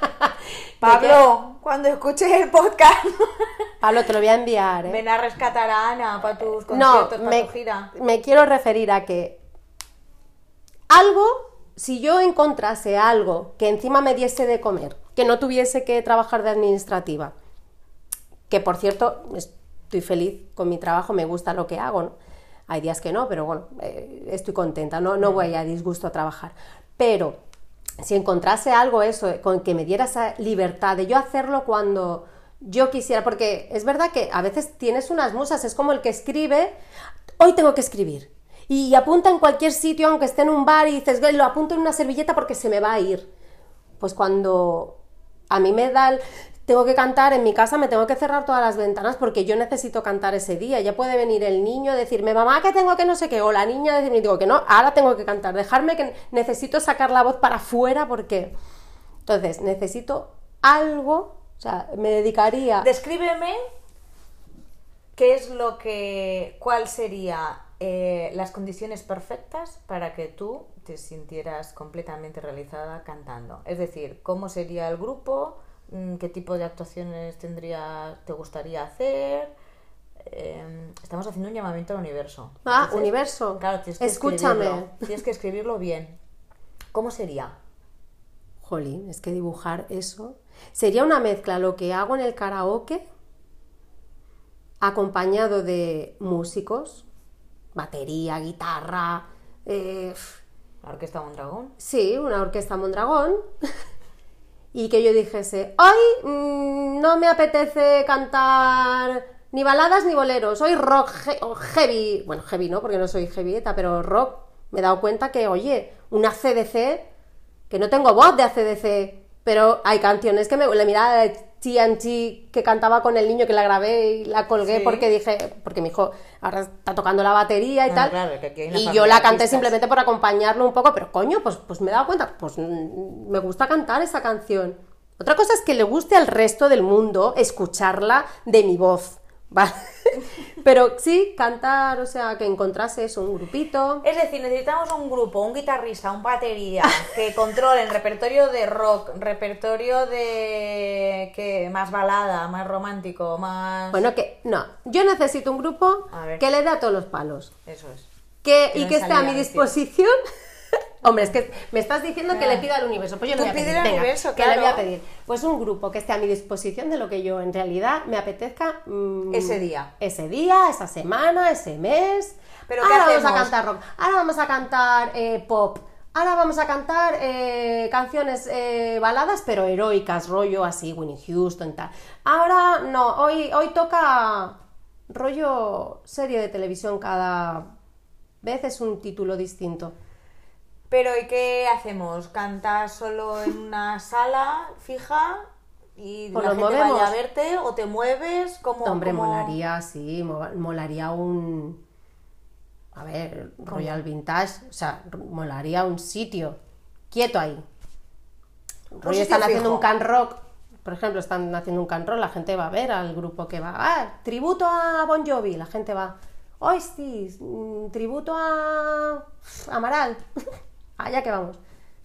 Pablo, cuando escuches el podcast, Pablo, te lo voy a enviar, ¿eh? ven a rescatar a Ana para tus No, conciertos, para me, tu gira. me quiero referir a que algo, si yo encontrase algo que encima me diese de comer, que no tuviese que trabajar de administrativa, que por cierto, estoy feliz con mi trabajo, me gusta lo que hago. Hay días que no, pero bueno, eh, estoy contenta, no, no voy a disgusto a trabajar. Pero si encontrase algo eso, con que me diera esa libertad de yo hacerlo cuando yo quisiera, porque es verdad que a veces tienes unas musas, es como el que escribe, hoy tengo que escribir. Y apunta en cualquier sitio, aunque esté en un bar, y dices, "Ve, lo apunto en una servilleta porque se me va a ir. Pues cuando a mí me da el... Tengo que cantar en mi casa, me tengo que cerrar todas las ventanas porque yo necesito cantar ese día. Ya puede venir el niño a decirme, mamá, que tengo que no sé qué, o la niña decirme, digo que no, ahora tengo que cantar, dejarme que necesito sacar la voz para afuera porque... Entonces, necesito algo, o sea, me dedicaría... Descríbeme qué es lo que, cuál sería eh, las condiciones perfectas para que tú te te sintieras completamente realizada cantando. Es decir, ¿cómo sería el grupo? Mm, ¿Qué tipo de actuaciones tendría, te gustaría hacer? Eh, estamos haciendo un llamamiento al universo. Ah, Entonces, universo. Claro, tienes que Escúchame. escribirlo. Tienes que escribirlo bien. ¿Cómo sería? Jolín, es que dibujar eso sería una mezcla lo que hago en el karaoke acompañado de músicos, batería, guitarra, eh, La Orquesta Mondragón. sí, una orquesta Mondragón y que yo dijese, hoy mm, no me apetece cantar ni baladas ni boleros, hoy rock heavy, bueno, heavy no, porque no soy heavyeta, pero rock, me he dado cuenta que, oye, una CDC, que no tengo voz de ACDC, pero hay canciones que me... La mirada TNT que cantaba con el niño que la grabé y la colgué Sí. porque dije, porque mi hijo ahora está tocando la batería y Ah, tal. claro, que y yo la canté simplemente por acompañarlo un poco, pero coño, pues, pues me he dado cuenta, pues me gusta cantar esa canción. Otra cosa es que le guste al resto del mundo escucharla de mi voz, ¿vale? Pero sí, cantar, o sea, que encontrase eso, un grupito. Es decir, necesitamos un grupo, un guitarrista, un batería que controlen repertorio de rock, repertorio de que más balada, más romántico, más Bueno, que no, yo necesito un grupo que le dé a todos los palos. eso es. Que, y que esté a mi decir. Hombre, es que me estás diciendo que le pida al universo. Pues yo le voy a pedir. Venga, universo, que le voy a claro. pedir. Pues un grupo que esté a mi disposición de lo que yo en realidad me apetezca. mm, Ese día. Ese día, esa semana, ese mes. Pero ¿qué ahora vamos a cantar rock. Ahora vamos a cantar eh, pop. Ahora vamos a cantar eh, canciones eh, baladas, pero heroicas, rollo así, Winnie Houston y tal. Ahora no, hoy, hoy toca rollo serie de televisión cada vez es un título distinto. Pero ¿y qué hacemos? ¿Cantas solo en una sala fija y Pues la gente movemos. vaya a verte o te mueves? como Hombre, molaría, sí, mo- molaría un... A ver, Royal Vintage, o sea, molaría un sitio quieto ahí. Sitio están haciendo un can rock, por ejemplo, están haciendo un can rock, la gente va a ver al grupo que va, ah, tributo a Bon Jovi, la gente va, Oistis, mm, tributo a Amaral, allá que vamos,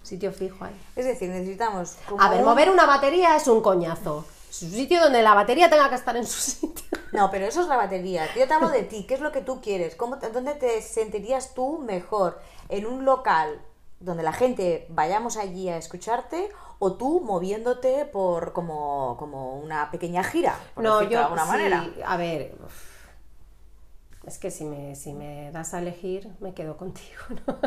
sitio fijo ahí. Es decir, necesitamos como A ver, un- mover una batería es un coñazo. Es un sitio donde la batería tenga que estar en su sitio. No, pero eso es la batería. Yo te hablo de ti. ¿Qué es lo que tú quieres? ¿Cómo ¿Dónde te sentirías tú mejor? ¿En un local donde la gente vayamos allí a escucharte o tú moviéndote por como, como una pequeña gira? Por No, yo de alguna sí, manera. a ver, uf, es que si me, si me das a elegir, me quedo contigo, ¿no?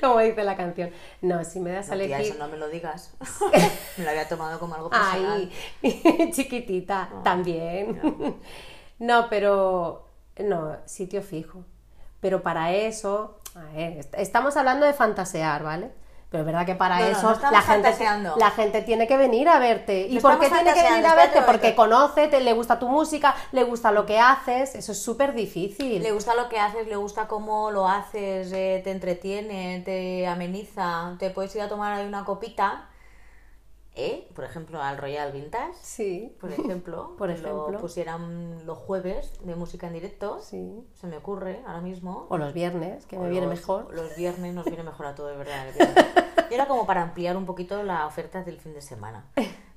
Como dice la canción. No, si me das a no, tía, elegir... eso no me lo digas. me lo había tomado como algo personal. Ay, chiquitita, también. No, pero no, sitio fijo. Pero para eso, a ver, est- estamos hablando de fantasear, ¿vale? Pero es verdad que para No, eso no la, gente, la gente tiene que venir a verte. ¿Y por qué tiene que venir a verte? Porque conoce, te, le gusta tu música, le gusta lo que haces. Eso es súper difícil. Le gusta lo que haces, le gusta cómo lo haces, eh, te entretiene, te ameniza, te puedes ir a tomar ahí una copita, ¿eh? Por ejemplo, al Royal Vintage, Sí, por ejemplo, Por lo ejemplo. pusieran los jueves de música en directo, sí. se me ocurre ahora mismo. O los viernes, que me viene mejor. Los viernes nos viene mejor a todo, de verdad. el Era como para ampliar un poquito la oferta del fin de semana.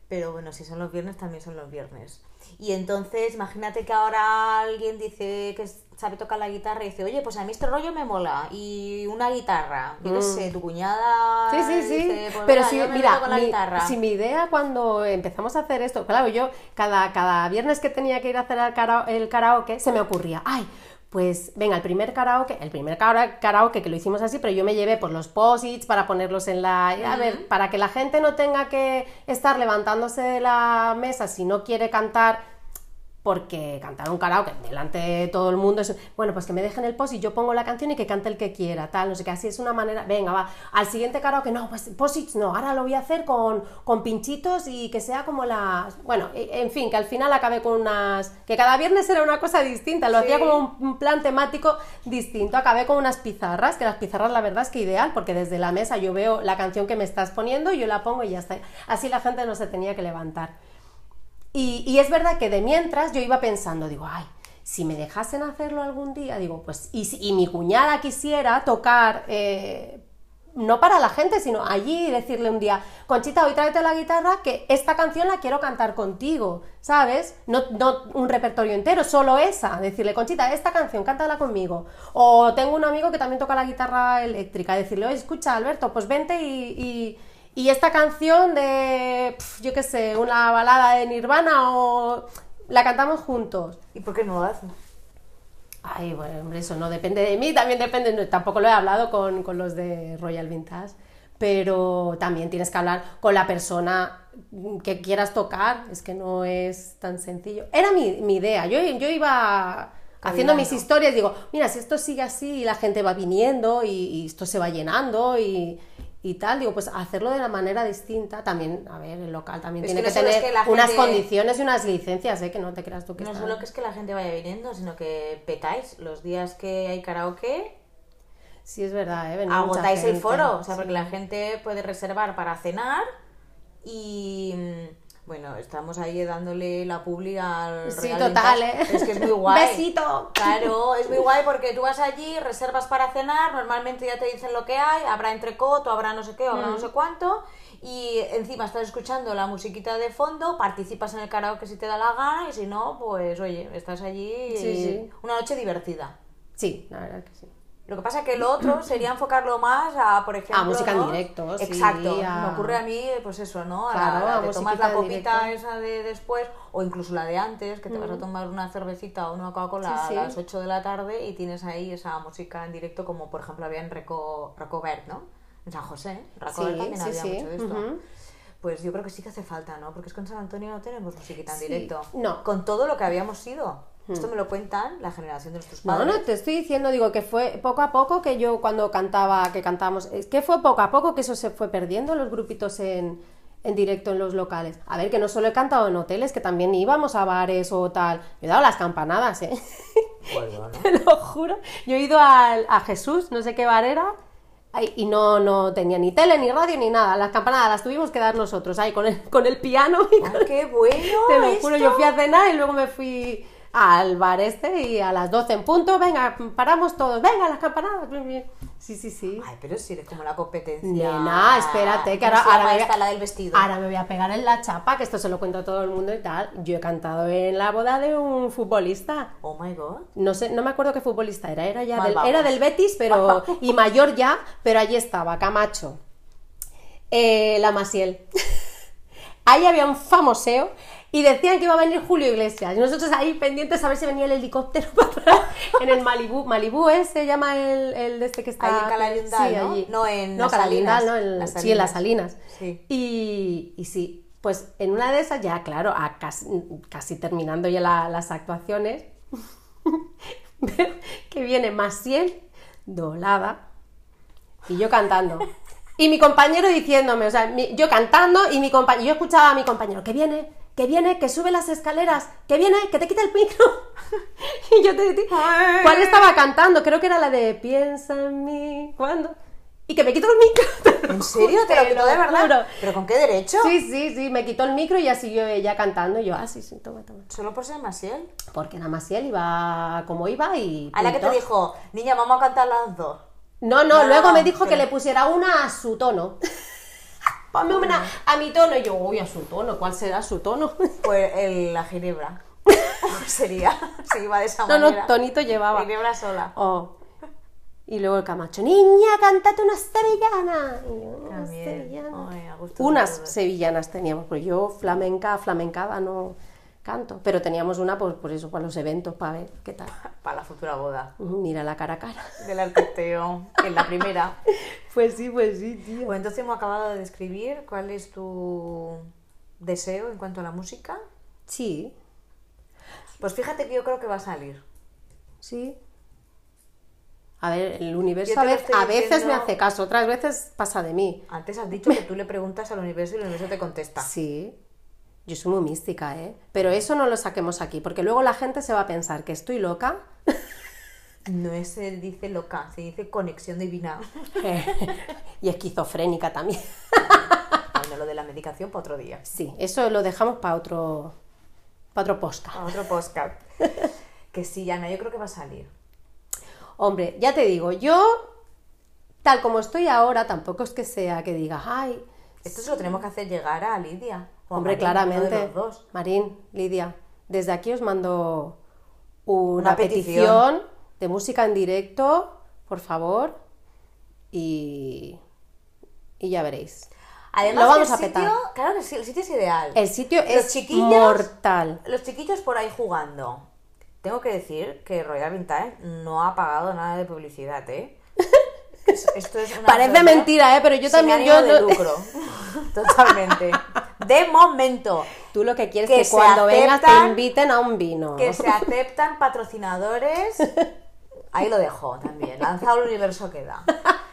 Pero bueno, si son los viernes, también son los viernes. Y entonces, imagínate que ahora alguien dice que sabe tocar la guitarra y dice, oye, pues a mí este rollo me mola. Y una guitarra, yo qué sé, tu cuñada. Mm. Sí, sí, sí. dice, pues Pero yo me mira, con la mi, guitarra. si mi idea cuando empezamos a hacer esto, claro, yo cada, cada viernes que tenía que ir a hacer el karaoke, se me ocurría, ay, pues venga, el primer karaoke, el primer kara- karaoke que lo hicimos así, pero yo me llevé pues los posits para ponerlos en la... A ver, para que la gente no tenga que estar levantándose de la mesa si no quiere cantar porque cantar un karaoke delante de todo el mundo es bueno pues que me dejen el post y yo pongo la canción y que cante el que quiera tal no sé qué así es una manera venga va al siguiente karaoke no pues posits no ahora lo voy a hacer con, con pinchitos y que sea como las bueno e- en fin que al final acabé con unas que cada viernes era una cosa distinta lo Sí. hacía como un, un plan temático distinto acabé con unas pizarras que las pizarras la verdad es que ideal porque desde la mesa yo veo la canción que me estás poniendo yo la pongo y ya está así la gente no se tenía que levantar y, es verdad que de mientras yo iba pensando, digo, ay, si me dejasen hacerlo algún día, digo, pues, y, mi cuñada quisiera tocar, eh, no para la gente, sino allí decirle un día, Conchita, hoy tráete la guitarra, que esta canción la quiero cantar contigo, ¿sabes? No, no un repertorio entero, solo esa. Decirle, Conchita, esta canción, cántala conmigo. O tengo un amigo que también toca la guitarra eléctrica, decirle, oye, escucha, Alberto, pues vente y- y esta canción de, pf, yo qué sé, una balada de Nirvana o la cantamos juntos. ¿Y por qué no lo haces? Ay, bueno, hombre, eso no depende de mí, también depende, no, tampoco lo he hablado con, con los de Royal Vintage, pero también tienes que hablar con la persona que quieras tocar, es que no es tan sencillo. Era mi, mi idea, yo, yo iba haciendo mis historias, digo, mira, si esto sigue así y la gente va viniendo y, y esto se va llenando y, y tal, digo, pues hacerlo de una manera distinta, también, a ver, el local también Es tiene que es tener que unas condiciones y unas licencias, ¿eh? que no te creas tú que No solo que es que la gente vaya viniendo, sino que petáis los días que hay karaoke, Sí, es verdad, ¿eh? Agotáis el foro, o sea, porque la gente puede reservar para cenar y mm, bueno, estamos ahí dándole la publi al Sí, total. ¿eh? Es que es muy guay. Besito. Claro, es muy guay porque tú vas allí, reservas para cenar, normalmente ya te dicen lo que hay, habrá entrecoto, habrá no sé qué, habrá Mm. no sé cuánto, y encima estás escuchando la musiquita de fondo, participas en el karaoke si te da la gana, y si no, pues oye, estás allí Sí, sí. una noche divertida. Sí, la verdad que sí. Lo que pasa es que lo otro sería enfocarlo más a, por ejemplo... A música en ¿no? directo, sí, Exacto. a- Me ocurre a mí, pues eso, ¿no? A Claro, la- a te tomas la en copita directo. esa de después, o incluso la de antes, que te vas a tomar una cervecita o una Coca-Cola Sí, sí. a las 8 de la tarde y tienes ahí esa música en directo, como por ejemplo había en Reco, Recovert, ¿no? En San José. Recovert Sí, también sí, había sí. mucho de esto. Ujú. Pues yo creo que sí que hace falta, ¿no? Porque es que en San Antonio no tenemos musiquita en Sí. directo. No. Con todo lo que habíamos sido. Esto me lo cuentan la generación de nuestros No, padres. no, te estoy diciendo, digo, que fue poco a poco que yo cuando cantaba, que cantábamos, es que fue poco a poco que eso se fue perdiendo los grupitos en, en directo en los locales. A ver, que no solo he cantado en hoteles, que también íbamos a bares o tal. Yo he dado las campanadas, ¿eh? Bueno, ¿no? Te lo juro. Yo he ido al- a Jesús, no sé qué bar era, y no, no tenía ni tele, ni radio, ni nada. Las campanadas las tuvimos que dar nosotros, ahí con el, con el piano. Y con- ¡Ah, qué bueno! te lo juro, esto! yo fui a cenar y luego me fui al bar este y a las 12 en punto, venga, paramos todos, venga, las campanadas. Sí, sí, sí. Ay, pero si eres como la competencia. Nena, espérate, que ¿Cómo ahora, ahora me voy a- la del vestido. ahora me voy a pegar en la chapa, que esto se lo cuento a todo el mundo y tal. Yo he cantado en la boda de un futbolista. Oh my god. No sé, no me acuerdo qué futbolista era, era ya Mal del, era del Betis, pero y mayor ya, pero allí estaba Camacho, eh, la Masiel. ahí había un famoseo y decían que iba a venir Julio Iglesias y nosotros ahí pendientes a ver si venía el helicóptero para atrás, en el Malibú, Malibú es, se llama el, el de este que está Ahí en sí, ¿no? allí. No, en no, Las Salinas. no, en- Las sí, en las Salinas. Salinas. Sí. Y, y sí, pues en una de esas ya, claro, a casi, casi terminando ya la- las actuaciones, que viene Maciel dolada y yo cantando. Y mi compañero diciéndome, o sea, mi- yo cantando y mi compañero, yo escuchaba a mi compañero, que viene, que viene, que sube las escaleras, que viene, que te quita el micro. y yo te digo, ¿cuál estaba cantando? Creo que era la de Piensa en mí, ¿cuándo? Y que me quitó el micro. ¿En serio? ¿Te lo quitó de verdad? juro. ¿Pero con qué derecho? Sí, sí, sí, me quitó el micro y así yo ella cantando y yo, ah, sí, sí, toma, toma. Solo por ser Masiel. Porque más él iba como iba y... A la que te dijo, niña, vamos a cantar las dos. No, no, No, luego me dijo que le pusiera una a su tono. Ponme una a mi tono. Y yo, uy, a su tono, ¿cuál será su tono? Pues el- la ginebra. Sería, si iba de esa No, manera. no, tonito llevaba. Ginebra sola. Oh. Y luego el Camacho, niña, cántate una sevillana. Una sevillana. Ay, Unas sevillanas teníamos, porque yo flamenca, flamencada no canto, pero teníamos una pues, por eso, para los eventos, para ver qué tal. Para la futura boda. Mira la cara a cara. Del arquitecto. En la primera. Pues sí, pues sí, tío. Pues entonces hemos acabado de describir cuál es tu deseo en cuanto a la música. Sí, Pues fíjate que yo creo que va a salir. sí. A ver, el universo a, vez- a veces diciendo- me hace caso, otras veces pasa de mí. Antes has dicho que tú le preguntas al universo y el universo te contesta. Sí, yo soy muy mística, ¿eh? Pero eso no lo saquemos aquí, porque luego la gente se va a pensar que estoy loca. No es- se dice loca, se dice conexión divina. y esquizofrénica también. Bueno, lo de la medicación para otro día. Sí, eso lo dejamos para otro, para otro podcast. A otro podcast. Que sí, Ana, yo creo que va a salir. Hombre, ya te digo, yo, tal como estoy ahora, tampoco es que sea que diga, ay, Esto se lo tenemos que hacer llegar a Lidia. o hombre, Marín, claramente. los dos. Marín, Lidia, desde aquí os mando una, Una petición. petición. De música en directo, por favor, y, y ya veréis. Además, Lo vamos el a petar. sitio, claro que sí, el sitio es ideal. El sitio Los es chiquillos- mortal. Los chiquillos por ahí jugando. Tengo que decir que Royal Vintage no ha pagado nada de publicidad, ¿eh? Es- Esto es una Parece mentira, ¿eh? Pero yo también, ánimo yo de no- lucro. Totalmente. De momento. Tú lo que quieres es que cuando vengas te aceptan- inviten a un vino. Que se aceptan patrocinadores. Ahí lo dejo también. Lanzado al universo queda.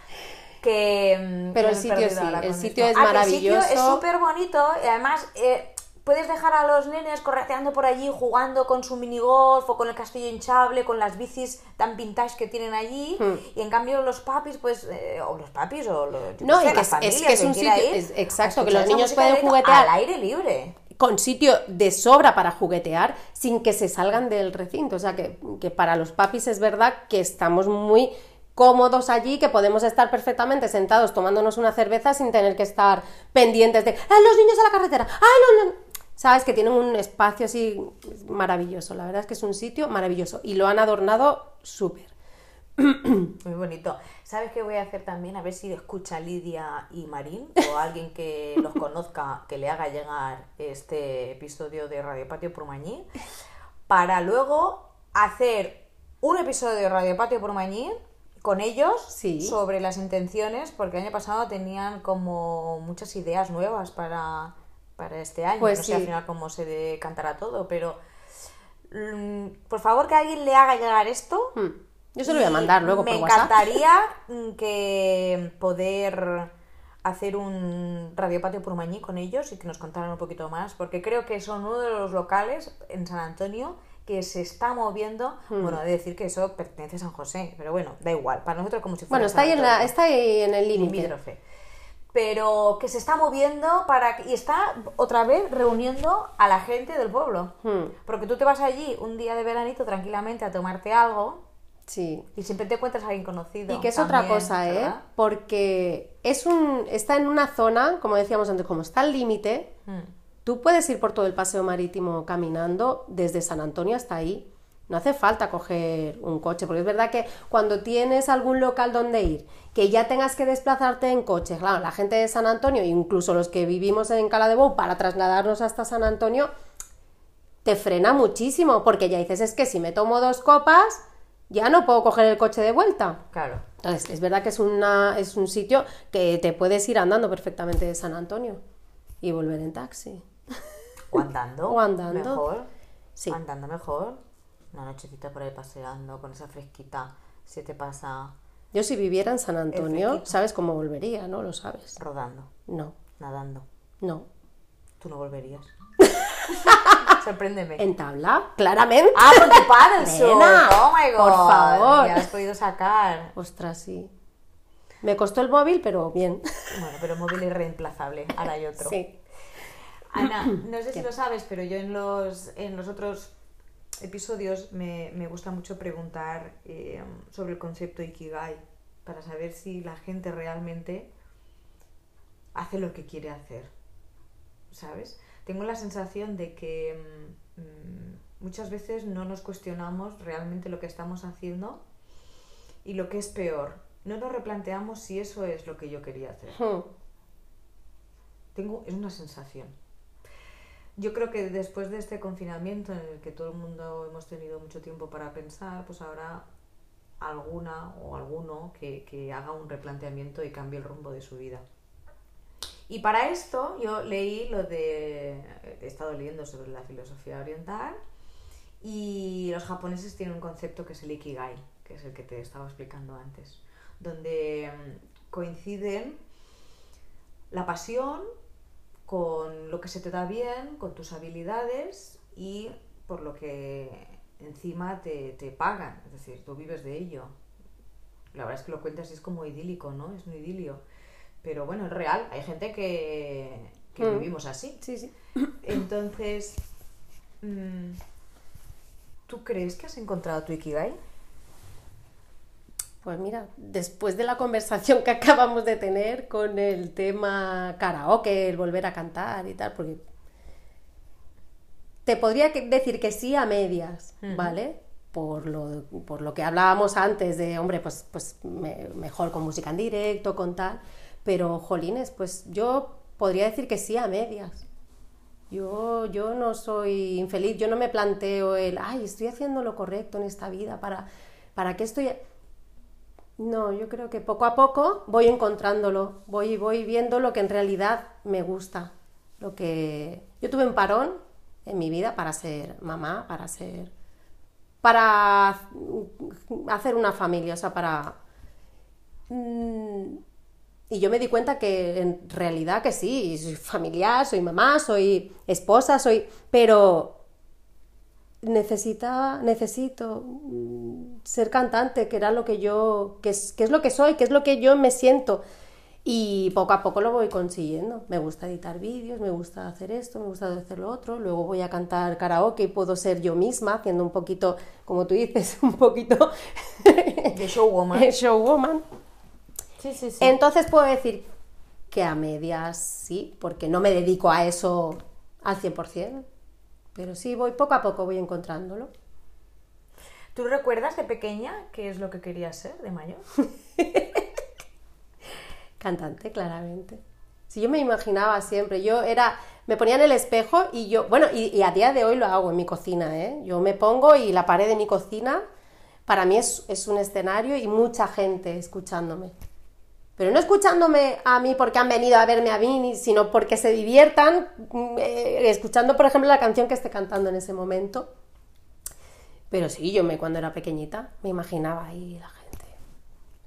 Que, mm, Pero el sitio sí, ahora el sitio es Ah, que El sitio es maravilloso. súper bonito y además eh, puedes dejar a los nenes correteando por allí jugando con su minigolf o con el castillo hinchable, con las bicis tan vintage que tienen allí. Hmm. Y en cambio los papis, pues, eh, o los papis o los, No, qué sé, y que las es- es familias, que es un sitio- ir es- exacto, que los niños pueden juguetear. Al aire libre. Con sitio de sobra para juguetear sin que se salgan del recinto. O sea, que, que para los papis es verdad que estamos muy cómodos allí, que podemos estar perfectamente sentados tomándonos una cerveza sin tener que estar pendientes de ¡Ay, los niños a la carretera! ¡Ay, los, los-". Sabes que tienen un espacio así maravilloso. La verdad es que es un sitio maravilloso y lo han adornado súper. Muy bonito. ¿Sabes qué voy a hacer también? A ver si escucha Lidia y Marín o alguien que los conozca que le haga llegar este episodio de Radio Patio Purmañí para luego hacer un episodio de Radio Patio Purmañí con ellos Sí. sobre las intenciones porque el año pasado tenían como muchas ideas nuevas para, para este año. Pues no sé al final cómo se decantará todo, pero mm, por favor que alguien le haga llegar esto Hmm. Yo se lo voy a mandar luego Me por WhatsApp. encantaría mm, que poder hacer un Radio Patio Purmañí con ellos y que nos contaran un poquito más, porque creo que son uno de los locales en San Antonio que se está moviendo. Hmm. Bueno, he de decir que eso pertenece a San José, pero bueno, da igual. Para nosotros como si fuera Bueno, está ahí, en la- está ahí en el límite. Pero que se está moviendo para y está otra vez reuniendo a la gente del pueblo. Hmm. Porque tú te vas allí un día de veranito tranquilamente a tomarte algo Sí. y siempre te encuentras a alguien conocido. Y que es otra cosa, ¿eh? ¿verdad? Porque es un, está en una zona, como decíamos antes, como está al límite, Mm. tú puedes ir por todo el paseo marítimo caminando desde San Antonio hasta ahí. No hace falta coger un coche, porque es verdad que cuando tienes algún local donde ir, que ya tengas que desplazarte en coche, claro, la gente de San Antonio, incluso los que vivimos en Cala de Bou, para trasladarnos hasta San Antonio, te frena muchísimo, porque ya dices, es que si me tomo dos copas, ya no puedo coger el coche de vuelta. Claro. Entonces, es verdad que es, una, es un sitio que te puedes ir andando perfectamente de San Antonio y volver en taxi. O andando. O andando. Mejor. Sí. Andando mejor. Una nochecita por ahí paseando con esa fresquita. Se te pasa Yo si viviera en San Antonio. ¿sabes cómo volvería? ¿No? Lo sabes. rodando, No, nadando. no. Tú no volverías. Sorpréndeme. ¿En tabla? Claramente. Ah, con tu paddle Oh my god. por favor. Ya has podido sacar. Ostras, sí. Me costó el móvil, pero bien. Bueno, pero móvil es reemplazable. Ahora hay otro. Sí. Ana, no sé si lo sabes, pero yo en los, en los otros episodios me, me gusta mucho preguntar eh, sobre el concepto Ikigai para saber si la gente realmente hace lo que quiere hacer. ¿Sabes? Tengo la sensación de que mm, muchas veces no nos cuestionamos realmente lo que estamos haciendo y lo que es peor, no nos replanteamos si eso es lo que yo quería hacer. Hmm. Tengo, es una sensación. Yo creo que después de este confinamiento en el que todo el mundo hemos tenido mucho tiempo para pensar, pues habrá alguna o alguno que, que haga un replanteamiento y cambie el rumbo de su vida. Y para esto yo leí lo de... He estado leyendo sobre la filosofía oriental y los japoneses tienen un concepto que es el ikigai, que es el que te estaba explicando antes, donde mm, coinciden la pasión con lo que se te da bien, con tus habilidades y por lo que encima te, te pagan, es decir, tú vives de ello. La verdad es que lo cuentas y es como idílico, ¿no? Es un idilio. Pero bueno, es real, hay gente que, que Mm. vivimos así. Sí, sí. Entonces, mm, ¿Tú crees que has encontrado tu Ikigai? Pues mira, después de la conversación que acabamos de tener con el tema karaoke, el volver a cantar y tal, porque te podría decir que sí a medias, ¿vale? Por lo, por lo que hablábamos antes de, hombre, pues, pues me- mejor con música en directo, con tal, pero jolines, pues yo podría decir que sí a medias. Yo, yo no soy infeliz, yo no me planteo el, ay, estoy haciendo lo correcto en esta vida, ¿para, para qué estoy...? No, yo creo que poco a poco voy encontrándolo, voy, voy viendo lo que en realidad me gusta. Lo que... Yo tuve un parón en mi vida para ser mamá, para ser... para hacer una familia, o sea, para... Mm, Y yo me di cuenta que en realidad que sí, soy familiar, soy mamá, soy esposa, soy... pero necesitaba, necesito mm, ser cantante, que era lo que yo, que es, que es lo que soy, que es lo que yo me siento. Y poco a poco lo voy consiguiendo. Me gusta editar vídeos, me gusta hacer esto, me gusta hacer lo otro. Luego voy a cantar karaoke y puedo ser yo misma, haciendo un poquito, como tú dices, un poquito De showwoman. showwoman. Sí, sí, sí. Entonces puedo decir que a medias sí, porque no me dedico a eso al 100%. Pero sí, voy poco a poco, voy encontrándolo. ¿Tú recuerdas de pequeña qué es lo que querías ser de mayor? Cantante, claramente. Si yo me imaginaba siempre, yo era, me ponía en el espejo y yo, bueno, y, y a día de hoy lo hago en mi cocina, ¿eh? Yo me pongo y la pared de mi cocina para mí es, es un escenario y mucha gente escuchándome. Pero no escuchándome a mí porque han venido a verme a mí, sino porque se diviertan mm, eh, escuchando, por ejemplo, la canción que esté cantando en ese momento. Pero sí, yo me, cuando era pequeñita me imaginaba ahí la gente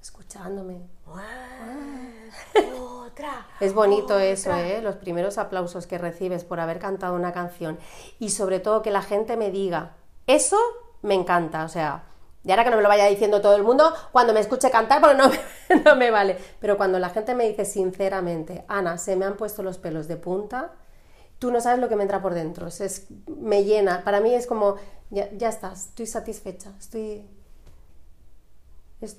escuchándome. Otra. Es bonito eso, ¿eh? Los primeros aplausos que recibes por haber cantado una canción y sobre todo que la gente me diga, eso me encanta, o sea, y ahora que no me lo vaya diciendo todo el mundo cuando me escuche cantar, no, me- no me vale, pero cuando la gente me dice sinceramente, Ana, se me han puesto los pelos de punta, tú no sabes lo que me entra por dentro, me llena, para mí es como, ya, ya estás, estoy satisfecha, estoy, es-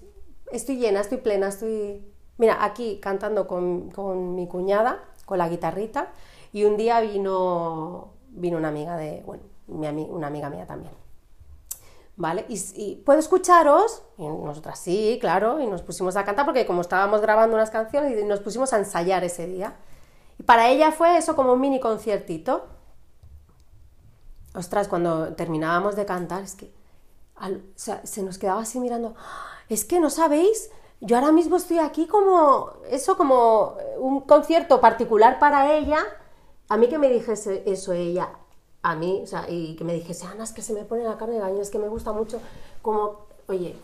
estoy llena, estoy plena, estoy... Mira, aquí cantando con, con mi cuñada, con la guitarrita, y un día vino, vino una amiga de, bueno, mi una amiga mía también. ¿Vale? Y, y puedo escucharos, y nosotras sí, claro, y nos pusimos a cantar porque como estábamos grabando unas canciones y nos pusimos a ensayar ese día. Y para ella fue eso como un mini conciertito. Ostras, cuando terminábamos de cantar, es que se nos quedaba así mirando. "Ah, Es que no sabéis, yo ahora mismo estoy aquí como eso, como eh, un concierto particular para ella. A mí que me dijese eso ella, a mí, o sea, y que me dijese, Ana, es que se me pone la carne de gallina, es que me gusta mucho, como, oye.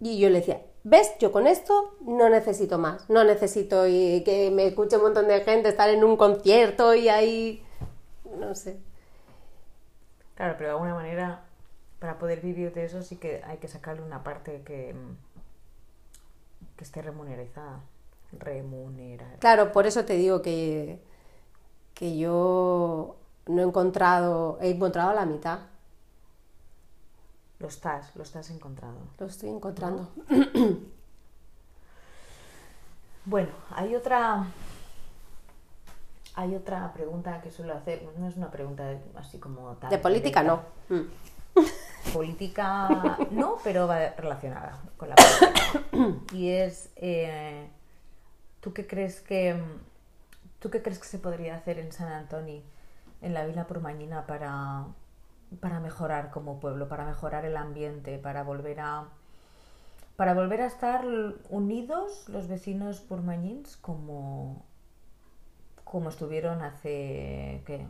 Y yo le decía, ¿ves? Yo con esto no necesito más, no necesito y que me escuche un montón de gente, estar en un concierto y ahí, no sé. Claro, pero de alguna manera, para poder vivir de eso sí que hay que sacarle una parte que, que esté remunerizada. Remunerar. Claro, por eso te digo que, que yo no he encontrado, he encontrado la mitad, Lo estás, lo estás encontrado. lo estoy encontrando. Bueno, hay otra. Hay otra pregunta que suelo hacer. No es una pregunta así como tal. De política no. directa. Mm. Política no, pero va relacionada con la política. Y es. eh, ¿Tú qué crees que. ¿Tú qué crees que se podría hacer en San Antonio, en la Vila Purmañina, para, para mejorar como pueblo, para mejorar el ambiente, para volver a para volver a estar unidos los vecinos purmañins como, como estuvieron hace ¿qué?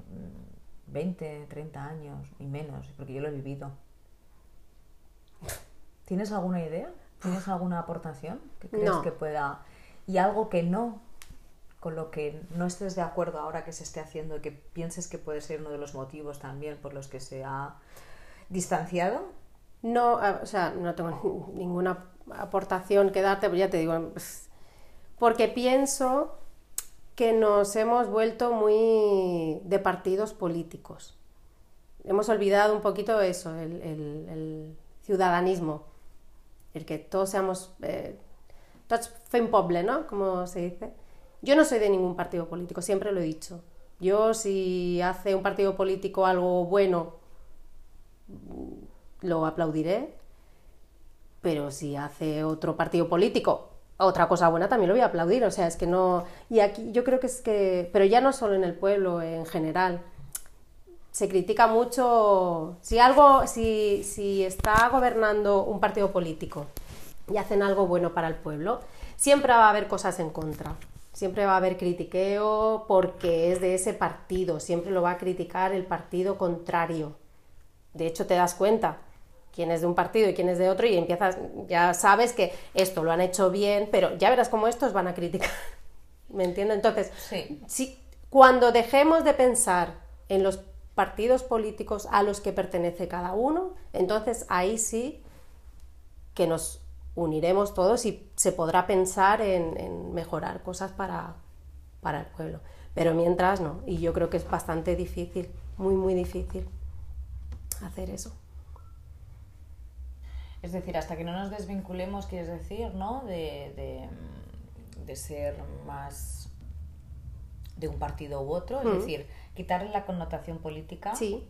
20, 30 años y menos, porque yo lo he vivido. ¿Tienes alguna idea? ¿Tienes alguna aportación que crees No. que pueda... Y algo que no, con lo que no estés de acuerdo ahora que se esté haciendo y que pienses que puede ser uno de los motivos también por los que se ha distanciado? No, o sea, no tengo ninguna aportación que darte, pero ya te digo, pues, porque pienso que nos hemos vuelto muy de partidos políticos. hemos olvidado un poquito eso, el, el- el ciudadanismo, el que todos seamos, eh, tots fem poble, ¿no? Como se dice. Yo no soy de ningún partido político, siempre lo he dicho. Yo si hace un partido político algo bueno, lo aplaudiré, pero si hace otro partido político otra cosa buena también lo voy a aplaudir, o sea, es que no... Y aquí yo creo que es que... Pero ya no solo en el pueblo, en general. Se critica mucho... Si algo, si, si está gobernando un partido político y hacen algo bueno para el pueblo, siempre va a haber cosas en contra. Siempre va a haber critiqueo porque es de ese partido, siempre lo va a criticar el partido contrario. De hecho, te das cuenta quién es de un partido y quién es de otro y empiezas, ya sabes que esto lo han hecho bien, pero ya verás cómo estos van a criticar. ¿Me entiendes? Entonces, Sí. si, cuando dejemos de pensar en los partidos políticos a los que pertenece cada uno, entonces ahí sí que nos uniremos todos y se podrá pensar en, en mejorar cosas para, para el pueblo. Pero mientras no, y yo creo que es bastante difícil, muy, muy difícil hacer eso. Es decir, hasta que no nos desvinculemos, quieres decir, ¿no? De, de, de ser más de un partido u otro, es Mm. decir, quitarle la connotación política. Sí,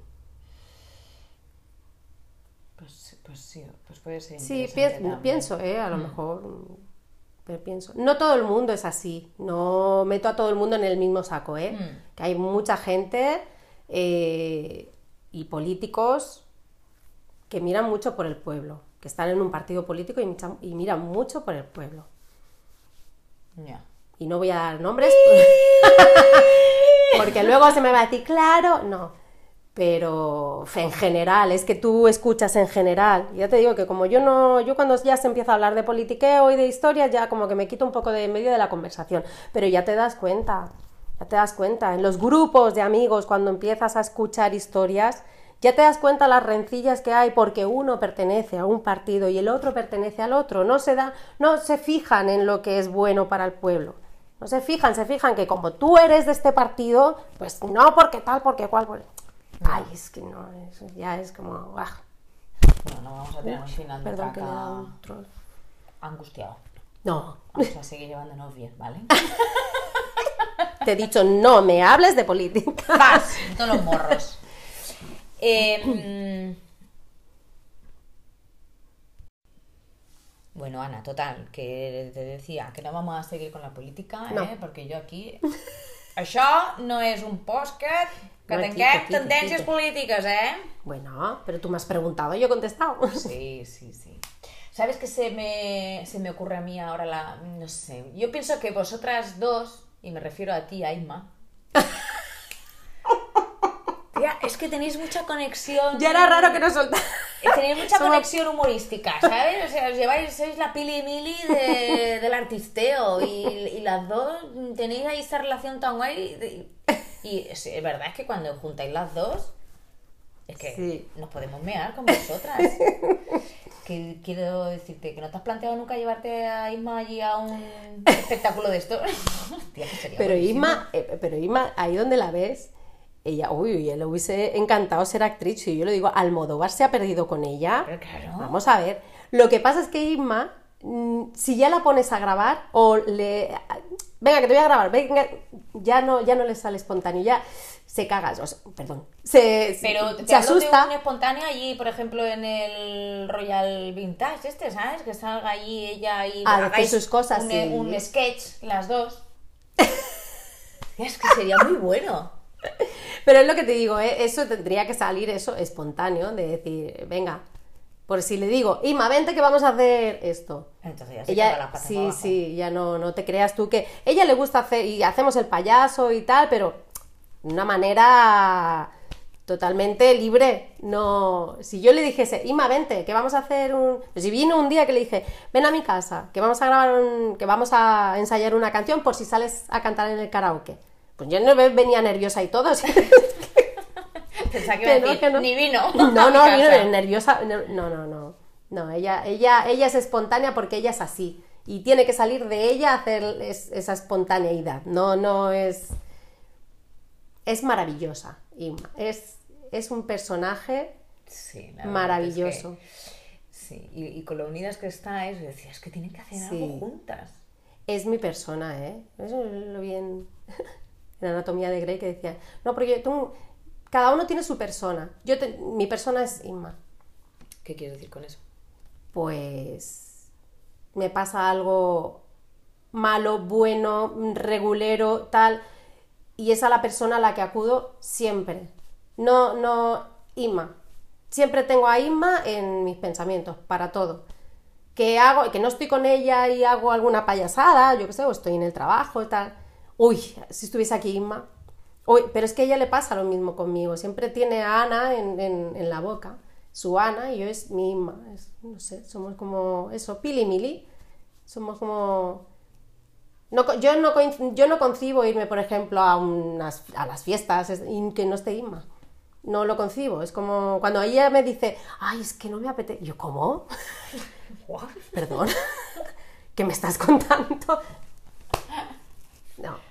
Pues, pues sí, pues puede ser. sí, interesante pi- también. pienso, ¿eh? a lo mejor, mm, pero pienso. No todo el mundo es así, no meto a todo el mundo en el mismo saco, ¿eh? Mm. Que hay mucha gente eh, y políticos que miran mucho por el pueblo, que están en un partido político y, miran mucho por el pueblo. Ya. Y no voy a dar nombres porque luego se me va a decir, claro, no. Pero en general, es que tú escuchas en general. Ya te digo que como yo no, yo cuando ya se empieza a hablar de politiqueo y de historia, ya como que me quito un poco de medio de la conversación. Pero ya te das cuenta, ya te das cuenta. En los grupos de amigos, cuando empiezas a escuchar historias, ya te das cuenta las rencillas que hay porque uno pertenece a un partido y el otro pertenece al otro. No se da, no se fijan en lo que es bueno para el pueblo. No se fijan, se fijan que como tú eres de este partido, pues no, porque tal, porque cual. pues- Ay, es que no, eso ya es como. ah, Bueno, no vamos a tener un final de perdón que le he caca dado un troll. angustiado. No, Vamos a seguir llevándonos bien, ¿vale? te he dicho, no me hables de política. ¡Paz! Todos los morros. Eh, mm, Bueno, Ana, total, que te decía que no vamos a seguir con la política, No. eh? perquè jo aquí... Això no és un podcast que No, tinguem quita, quita, tendències quita. polítiques, eh? Bueno, pero tú me has preguntado, yo he contestado. Sí, sí, sí. ¿Sabes qué se me, se me ocurre a mí ahora? La, no sé. Yo pienso que vosotras dos, y me refiero a ti, Aima. Tía, es que tenéis mucha conexión. Ya era raro que no soltara. Tenéis mucha Somos- conexión humorística, ¿sabes? O sea, os lleváis, sois la pili y mili de- del artisteo y, y las dos tenéis ahí esa relación tan guay. de- Y, es, es verdad es que cuando juntáis las dos, es que Sí. nos podemos mear con vosotras. que quiero decirte que no te has planteado nunca llevarte a Isma allí a un espectáculo de esto. Hostia, Pero buenísimo. Isma, eh, pero Isma, ahí donde la ves, ella, uy, uy, le hubiese encantado ser actriz. Y yo le digo, Almodóvar se ha perdido con ella. Claro. Vamos a ver. Lo que pasa es que Isma, mm, si ya la pones a grabar o le. Venga, que te voy a grabar, venga, ya no, ya no le sale espontáneo, ya se caga, o sea, perdón, se, Pero te se asusta. de un espontáneo allí, por ejemplo, en el Royal Vintage, este, ¿sabes? Que salga allí ella y hagáis sus cosas, un, sí. un sketch, las dos. es que sería muy bueno. Pero es lo que te digo, ¿eh? eso tendría que salir eso espontáneo, de decir, venga, por si le digo, Ima, vente que vamos a hacer esto. Entonces ya se ella, las patas sí, abajo. sí, ya no, no te creas tú que ella le gusta hacer y hacemos el payaso y tal, pero de una manera totalmente libre. No, si yo le dijese, Ima, vente, que vamos a hacer un, si vino un día que le dije, ven a mi casa, que vamos a grabar un, que vamos a ensayar una canción por si sales a cantar en el karaoke. Pues yo no venía nerviosa y todo. Pensaba que Que no, que no. ni vino. No, no, vino nerviosa. No, no, no. No, ella, ella, ella es espontánea porque ella es así. Y tiene que salir de ella hacer es- esa espontaneidad. No, no es. Es maravillosa, Inma. Es, es un personaje Sí, maravilloso. es que- sí, y, y con lo unidas que estáis, decías que tienen que hacer Sí. algo juntas. Es mi persona, ¿eh? Eso lo vi en, Anatomía de Grey que decía, no, porque tú, cada uno tiene su persona. Yo te- mi persona es Inma. ¿Qué quieres decir con eso? Pues me pasa algo malo, bueno, regulero, tal, y es a la persona a la que acudo siempre. No, no, Inma. Siempre tengo a Inma en mis pensamientos, para todo. Que hago, que no estoy con ella y hago alguna payasada, yo qué sé, o estoy en el trabajo y tal. Uy, si estuviese aquí Inma. Uy, pero es que a ella le pasa lo mismo conmigo. Siempre tiene a Ana en, en- en la boca. Su Ana y yo es mi Inma. Es- no sé, somos como eso, Pili Mili. Somos como no, yo, no, coinc- yo no concibo irme, por ejemplo, a, unas, a las fiestas es- y que no esté Inma. No lo concibo. Es como cuando ella me dice, ay, es que no me apetece. Yo, ¿cómo? Perdón. ¿Qué me estás contando?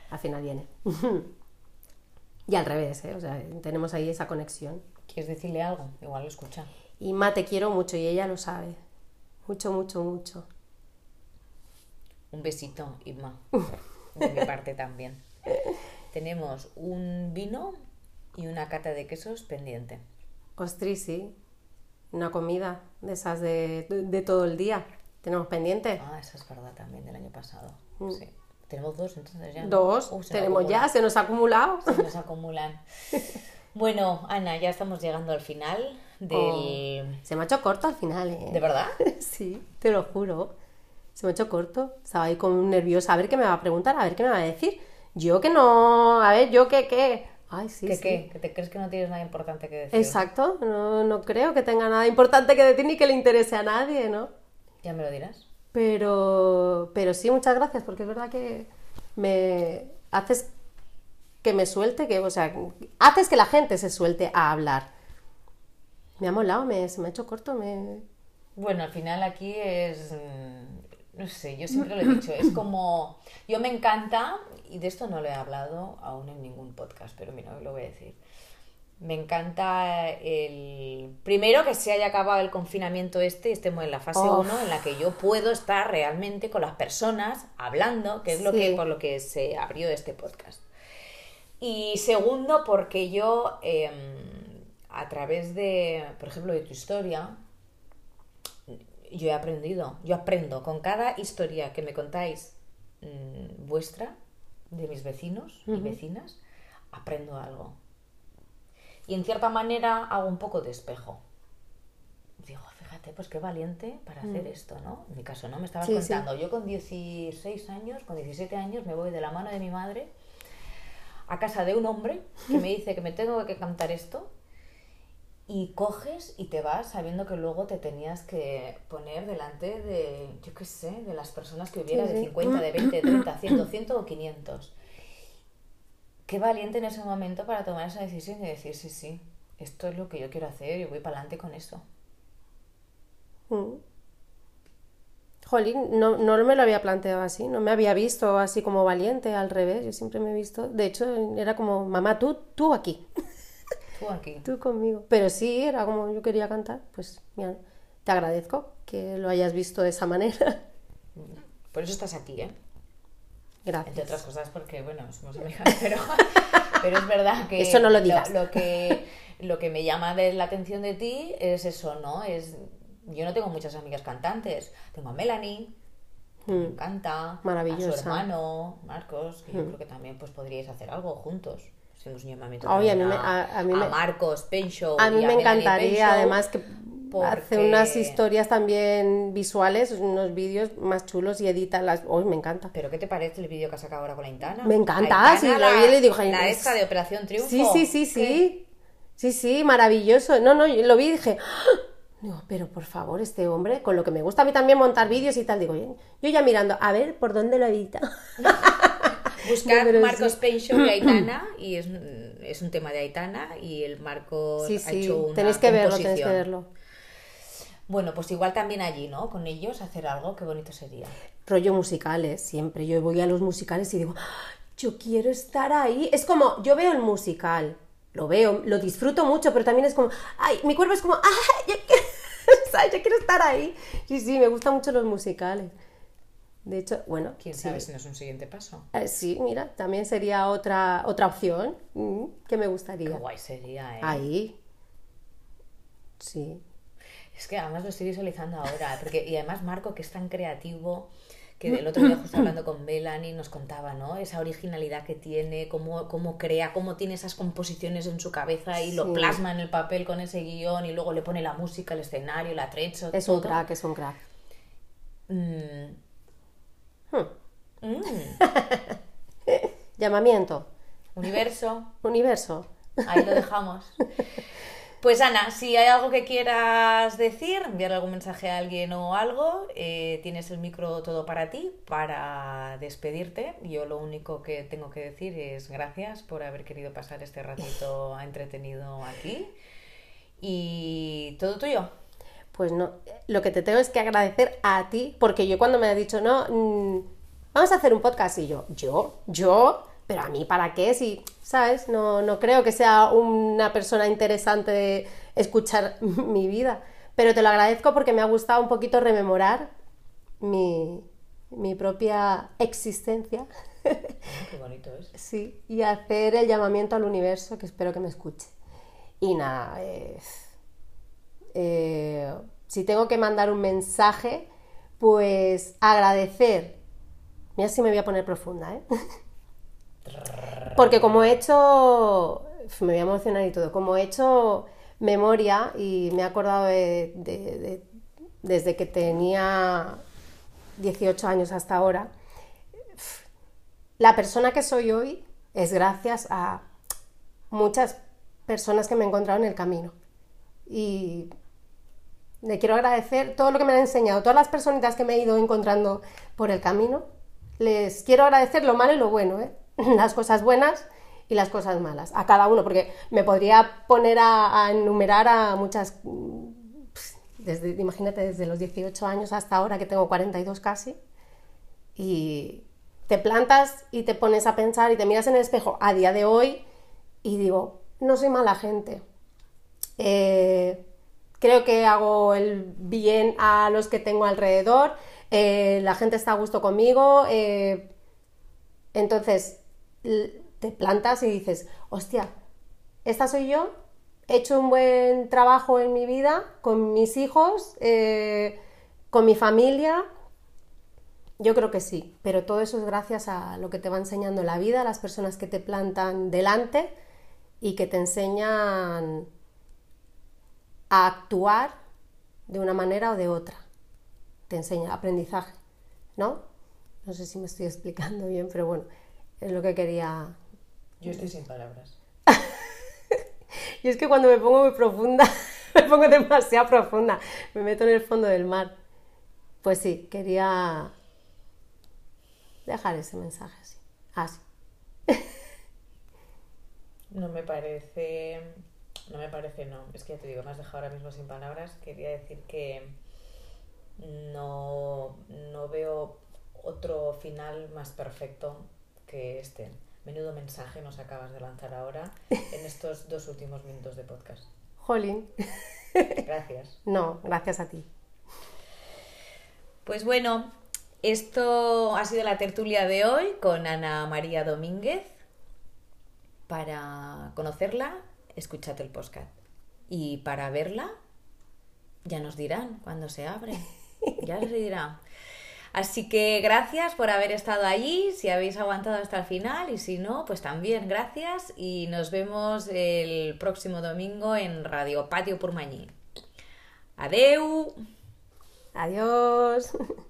Al final viene. y al revés, ¿eh? O sea, tenemos ahí esa conexión. ¿Quieres decirle algo? Igual lo escucha. Inma, te quiero mucho y ella lo sabe. Mucho, mucho, mucho. Un besito, Irma. De mi parte también. Tenemos un vino y una cata de quesos pendiente. Ostras, sí. Una comida de esas de, de todo el día. Tenemos pendiente. Ah, esa es verdad también del año pasado. Sí. Tenemos dos entonces ya. Dos. Uh, tenemos ya, se nos ha acumulado. Se nos acumulan. Bueno, Ana, ya estamos llegando al final del... Se me ha hecho corto al final, ¿eh? ¿De verdad? Sí, te lo juro. Se me ha hecho corto. Estaba ahí como nerviosa. A ver qué me va a preguntar, a ver qué me va a decir. Yo que no. A ver, yo que qué. Ay, sí. ¿Que sí. qué? ¿Que te crees que no tienes nada importante que decir? Exacto. No, no creo que tenga nada importante que decir ni que le interese a nadie, ¿no? Ya me lo dirás. Pero, pero sí, muchas gracias, porque es verdad que me haces que me suelte, que, o sea, haces que la gente se suelte a hablar. Me ha molado, me, se me ha hecho corto, me... Bueno, al final aquí es, mm, no sé, yo siempre lo he dicho, es como, yo me encanta, y de esto no lo he hablado aún en ningún podcast, pero mira, lo voy a decir. Me encanta el, primero que se haya acabado el confinamiento este y estemos en la fase Oh. 1 en la que yo puedo estar realmente con las personas hablando, que es lo que, por lo que se abrió este podcast. Y segundo, porque yo, em, a través de, por ejemplo, de tu historia, yo he aprendido, yo aprendo con cada historia que me contáis mm, vuestra, de mis vecinos y vecinas, aprendo algo. Y en cierta manera hago un poco de espejo. Digo, fíjate, pues qué valiente para hacer esto, ¿no? En mi caso, ¿no? Me estabas Sí, sí. contando, yo con 16 años, con 17 años, me voy de la mano de mi madre a casa de un hombre que me dice que me tengo que cantar esto y coges y te vas sabiendo que luego te tenías que poner delante de, yo qué sé, de las personas que hubiera Sí, de sí. 50, de 20, 30, 100, 100 o 500. Qué valiente en ese momento para tomar esa decisión y decir, sí, sí, esto es lo que yo quiero hacer y voy para adelante con eso. Mm. Jolín, no, no me lo había planteado así, no me había visto así como valiente, al revés, yo siempre me he visto, de hecho era como, mamá, tú, tú aquí, Tú aquí. tú conmigo. Pero sí, era como yo quería cantar, pues mira, te agradezco que lo hayas visto de esa manera. Por eso estás aquí, ¿eh? Gracias. Entre otras cosas porque, bueno, somos amigas, pero, pero es verdad que... Eso no lo digas. Lo, que, lo que me llama de la atención de ti es eso, ¿no? Es, yo no tengo muchas amigas cantantes. Tengo a Melanie, que me encanta. A Maravillosa. su hermano, Marcos, que yo creo que también pues podríais hacer algo juntos. Hacemos un llamamiento Oye, a mí me- a- a mí me- Marcos Penshow A mí me encantaría, además que hace unas historias también visuales, unos vídeos más chulos y edita las... Uy, me encanta. ¿Pero qué te parece el vídeo que ha sacado ahora con Aitana? Me encanta, sí, lo la- vi y le digo, La es- esta de Operación Triunfo. Sí, sí, sí, sí. Sí, sí, maravilloso. No, no, yo lo vi y dije, ¡Ah! digo, pero por favor, este hombre, con lo que me gusta a mí también montar vídeos y tal, digo, yo ya mirando, a ver por dónde lo edita. Buscar No, Marcos sí. Penshow y Aitana y es, es un tema de Aitana y el Marcos Sí, ha sí, hecho una tenéis que verlo, tenéis que verlo. Bueno, pues igual también allí, ¿no? Con ellos hacer algo, qué bonito sería. Rollo musicales, siempre. Yo voy a los musicales y digo, ¡Ah! yo quiero estar ahí. Es como, yo veo el musical, lo veo, lo disfruto mucho, pero también es como, ay, mi cuerpo es como, ay, yo quiero. Yo quiero estar ahí. Sí, sí, me gustan mucho los musicales. De hecho, bueno, ¿Quién sí. sabe si no es un siguiente paso? Eh, sí, mira, también sería otra, otra opción mm, que me Qué gustaría. guay sería, ¿eh? Ahí. Sí. Es que además lo estoy visualizando ahora, porque, y además Marco, que es tan creativo, que el otro día justo hablando con Melanie nos contaba, ¿no? Esa originalidad que tiene, cómo, cómo crea, cómo tiene esas composiciones en su cabeza y lo plasma en el papel con ese guion y luego le pone la música, el escenario, el atrecho, Es todo. un crack, es un crack. Mm, Hmm. mm. Llamamiento. Universo, Universo. Ahí lo dejamos. Pues Ana, si hay algo que quieras decir, enviar algún mensaje a alguien o algo, eh, tienes el micro todo para ti, para despedirte. Yo lo único que tengo que decir es gracias por haber querido pasar este ratito entretenido aquí. Y todo tuyo. Pues no, lo que te tengo es que agradecer a ti, porque yo cuando me has dicho, no, mm, vamos a hacer un podcast, y yo, yo, yo, pero a mí, ¿para qué? Si, ¿sabes? No, no creo que sea una persona interesante de escuchar mi vida, pero te lo agradezco porque me ha gustado un poquito rememorar mi, mi propia existencia, Qué bonito es. sí, y hacer el llamamiento al universo, que espero que me escuche. Y nada, eh, eh, si tengo que mandar un mensaje, pues agradecer. Mira si me voy a poner profunda, ¿eh? Porque como he hecho, me voy a emocionar y todo, como he hecho memoria y me he acordado de, de- de- desde que tenía 18 años hasta ahora, la persona que soy hoy es gracias a muchas personas que me he encontrado en el camino. Y le quiero agradecer todo lo que me han enseñado, todas las personitas que me he ido encontrando por el camino. Les quiero agradecer lo malo y lo bueno, ¿eh? las cosas buenas y las cosas malas, a cada uno, porque me podría poner a, enumerar a muchas, mm, desde, imagínate, desde los 18 años hasta ahora que tengo 42 casi, y te plantas y te pones a pensar y te miras en el espejo a día de hoy y digo, no soy mala gente. Eh, creo que hago el bien a los que tengo alrededor, eh, la gente está a gusto conmigo, eh, entonces te plantas y dices, hostia, esta soy yo, he hecho un buen trabajo en mi vida, con mis hijos, eh, con mi familia, yo creo que sí, pero todo eso es gracias a lo que te va enseñando la vida, a las personas que te plantan delante y que te enseñan a actuar de una manera o de otra. Te enseña aprendizaje, ¿no? No sé si me estoy explicando bien, pero bueno, es lo que quería. Yo estoy sin palabras. Y es que cuando me pongo muy profunda, me pongo demasiado profunda, me meto en el fondo del mar. Pues sí, quería dejar ese mensaje así. Así. No me parece. No me parece, no. Es que ya te digo, me has dejado ahora mismo sin palabras. Quería decir que no, no veo otro final más perfecto que este. Menudo mensaje nos acabas de lanzar ahora en estos dos últimos minutos de podcast. Jolín. Gracias. No, gracias a ti. Pues bueno, esto ha sido la tertulia de hoy con Ana María Domínguez. Para conocerla, escúchate el podcast. Y para verla, ya nos dirán cuando se abre. Ya se dirá. Así que gracias por haber estado allí, si habéis aguantado hasta el final y si no, pues también gracias y nos vemos el próximo domingo en Radio Patio Purmañí. Adeu. Adiós.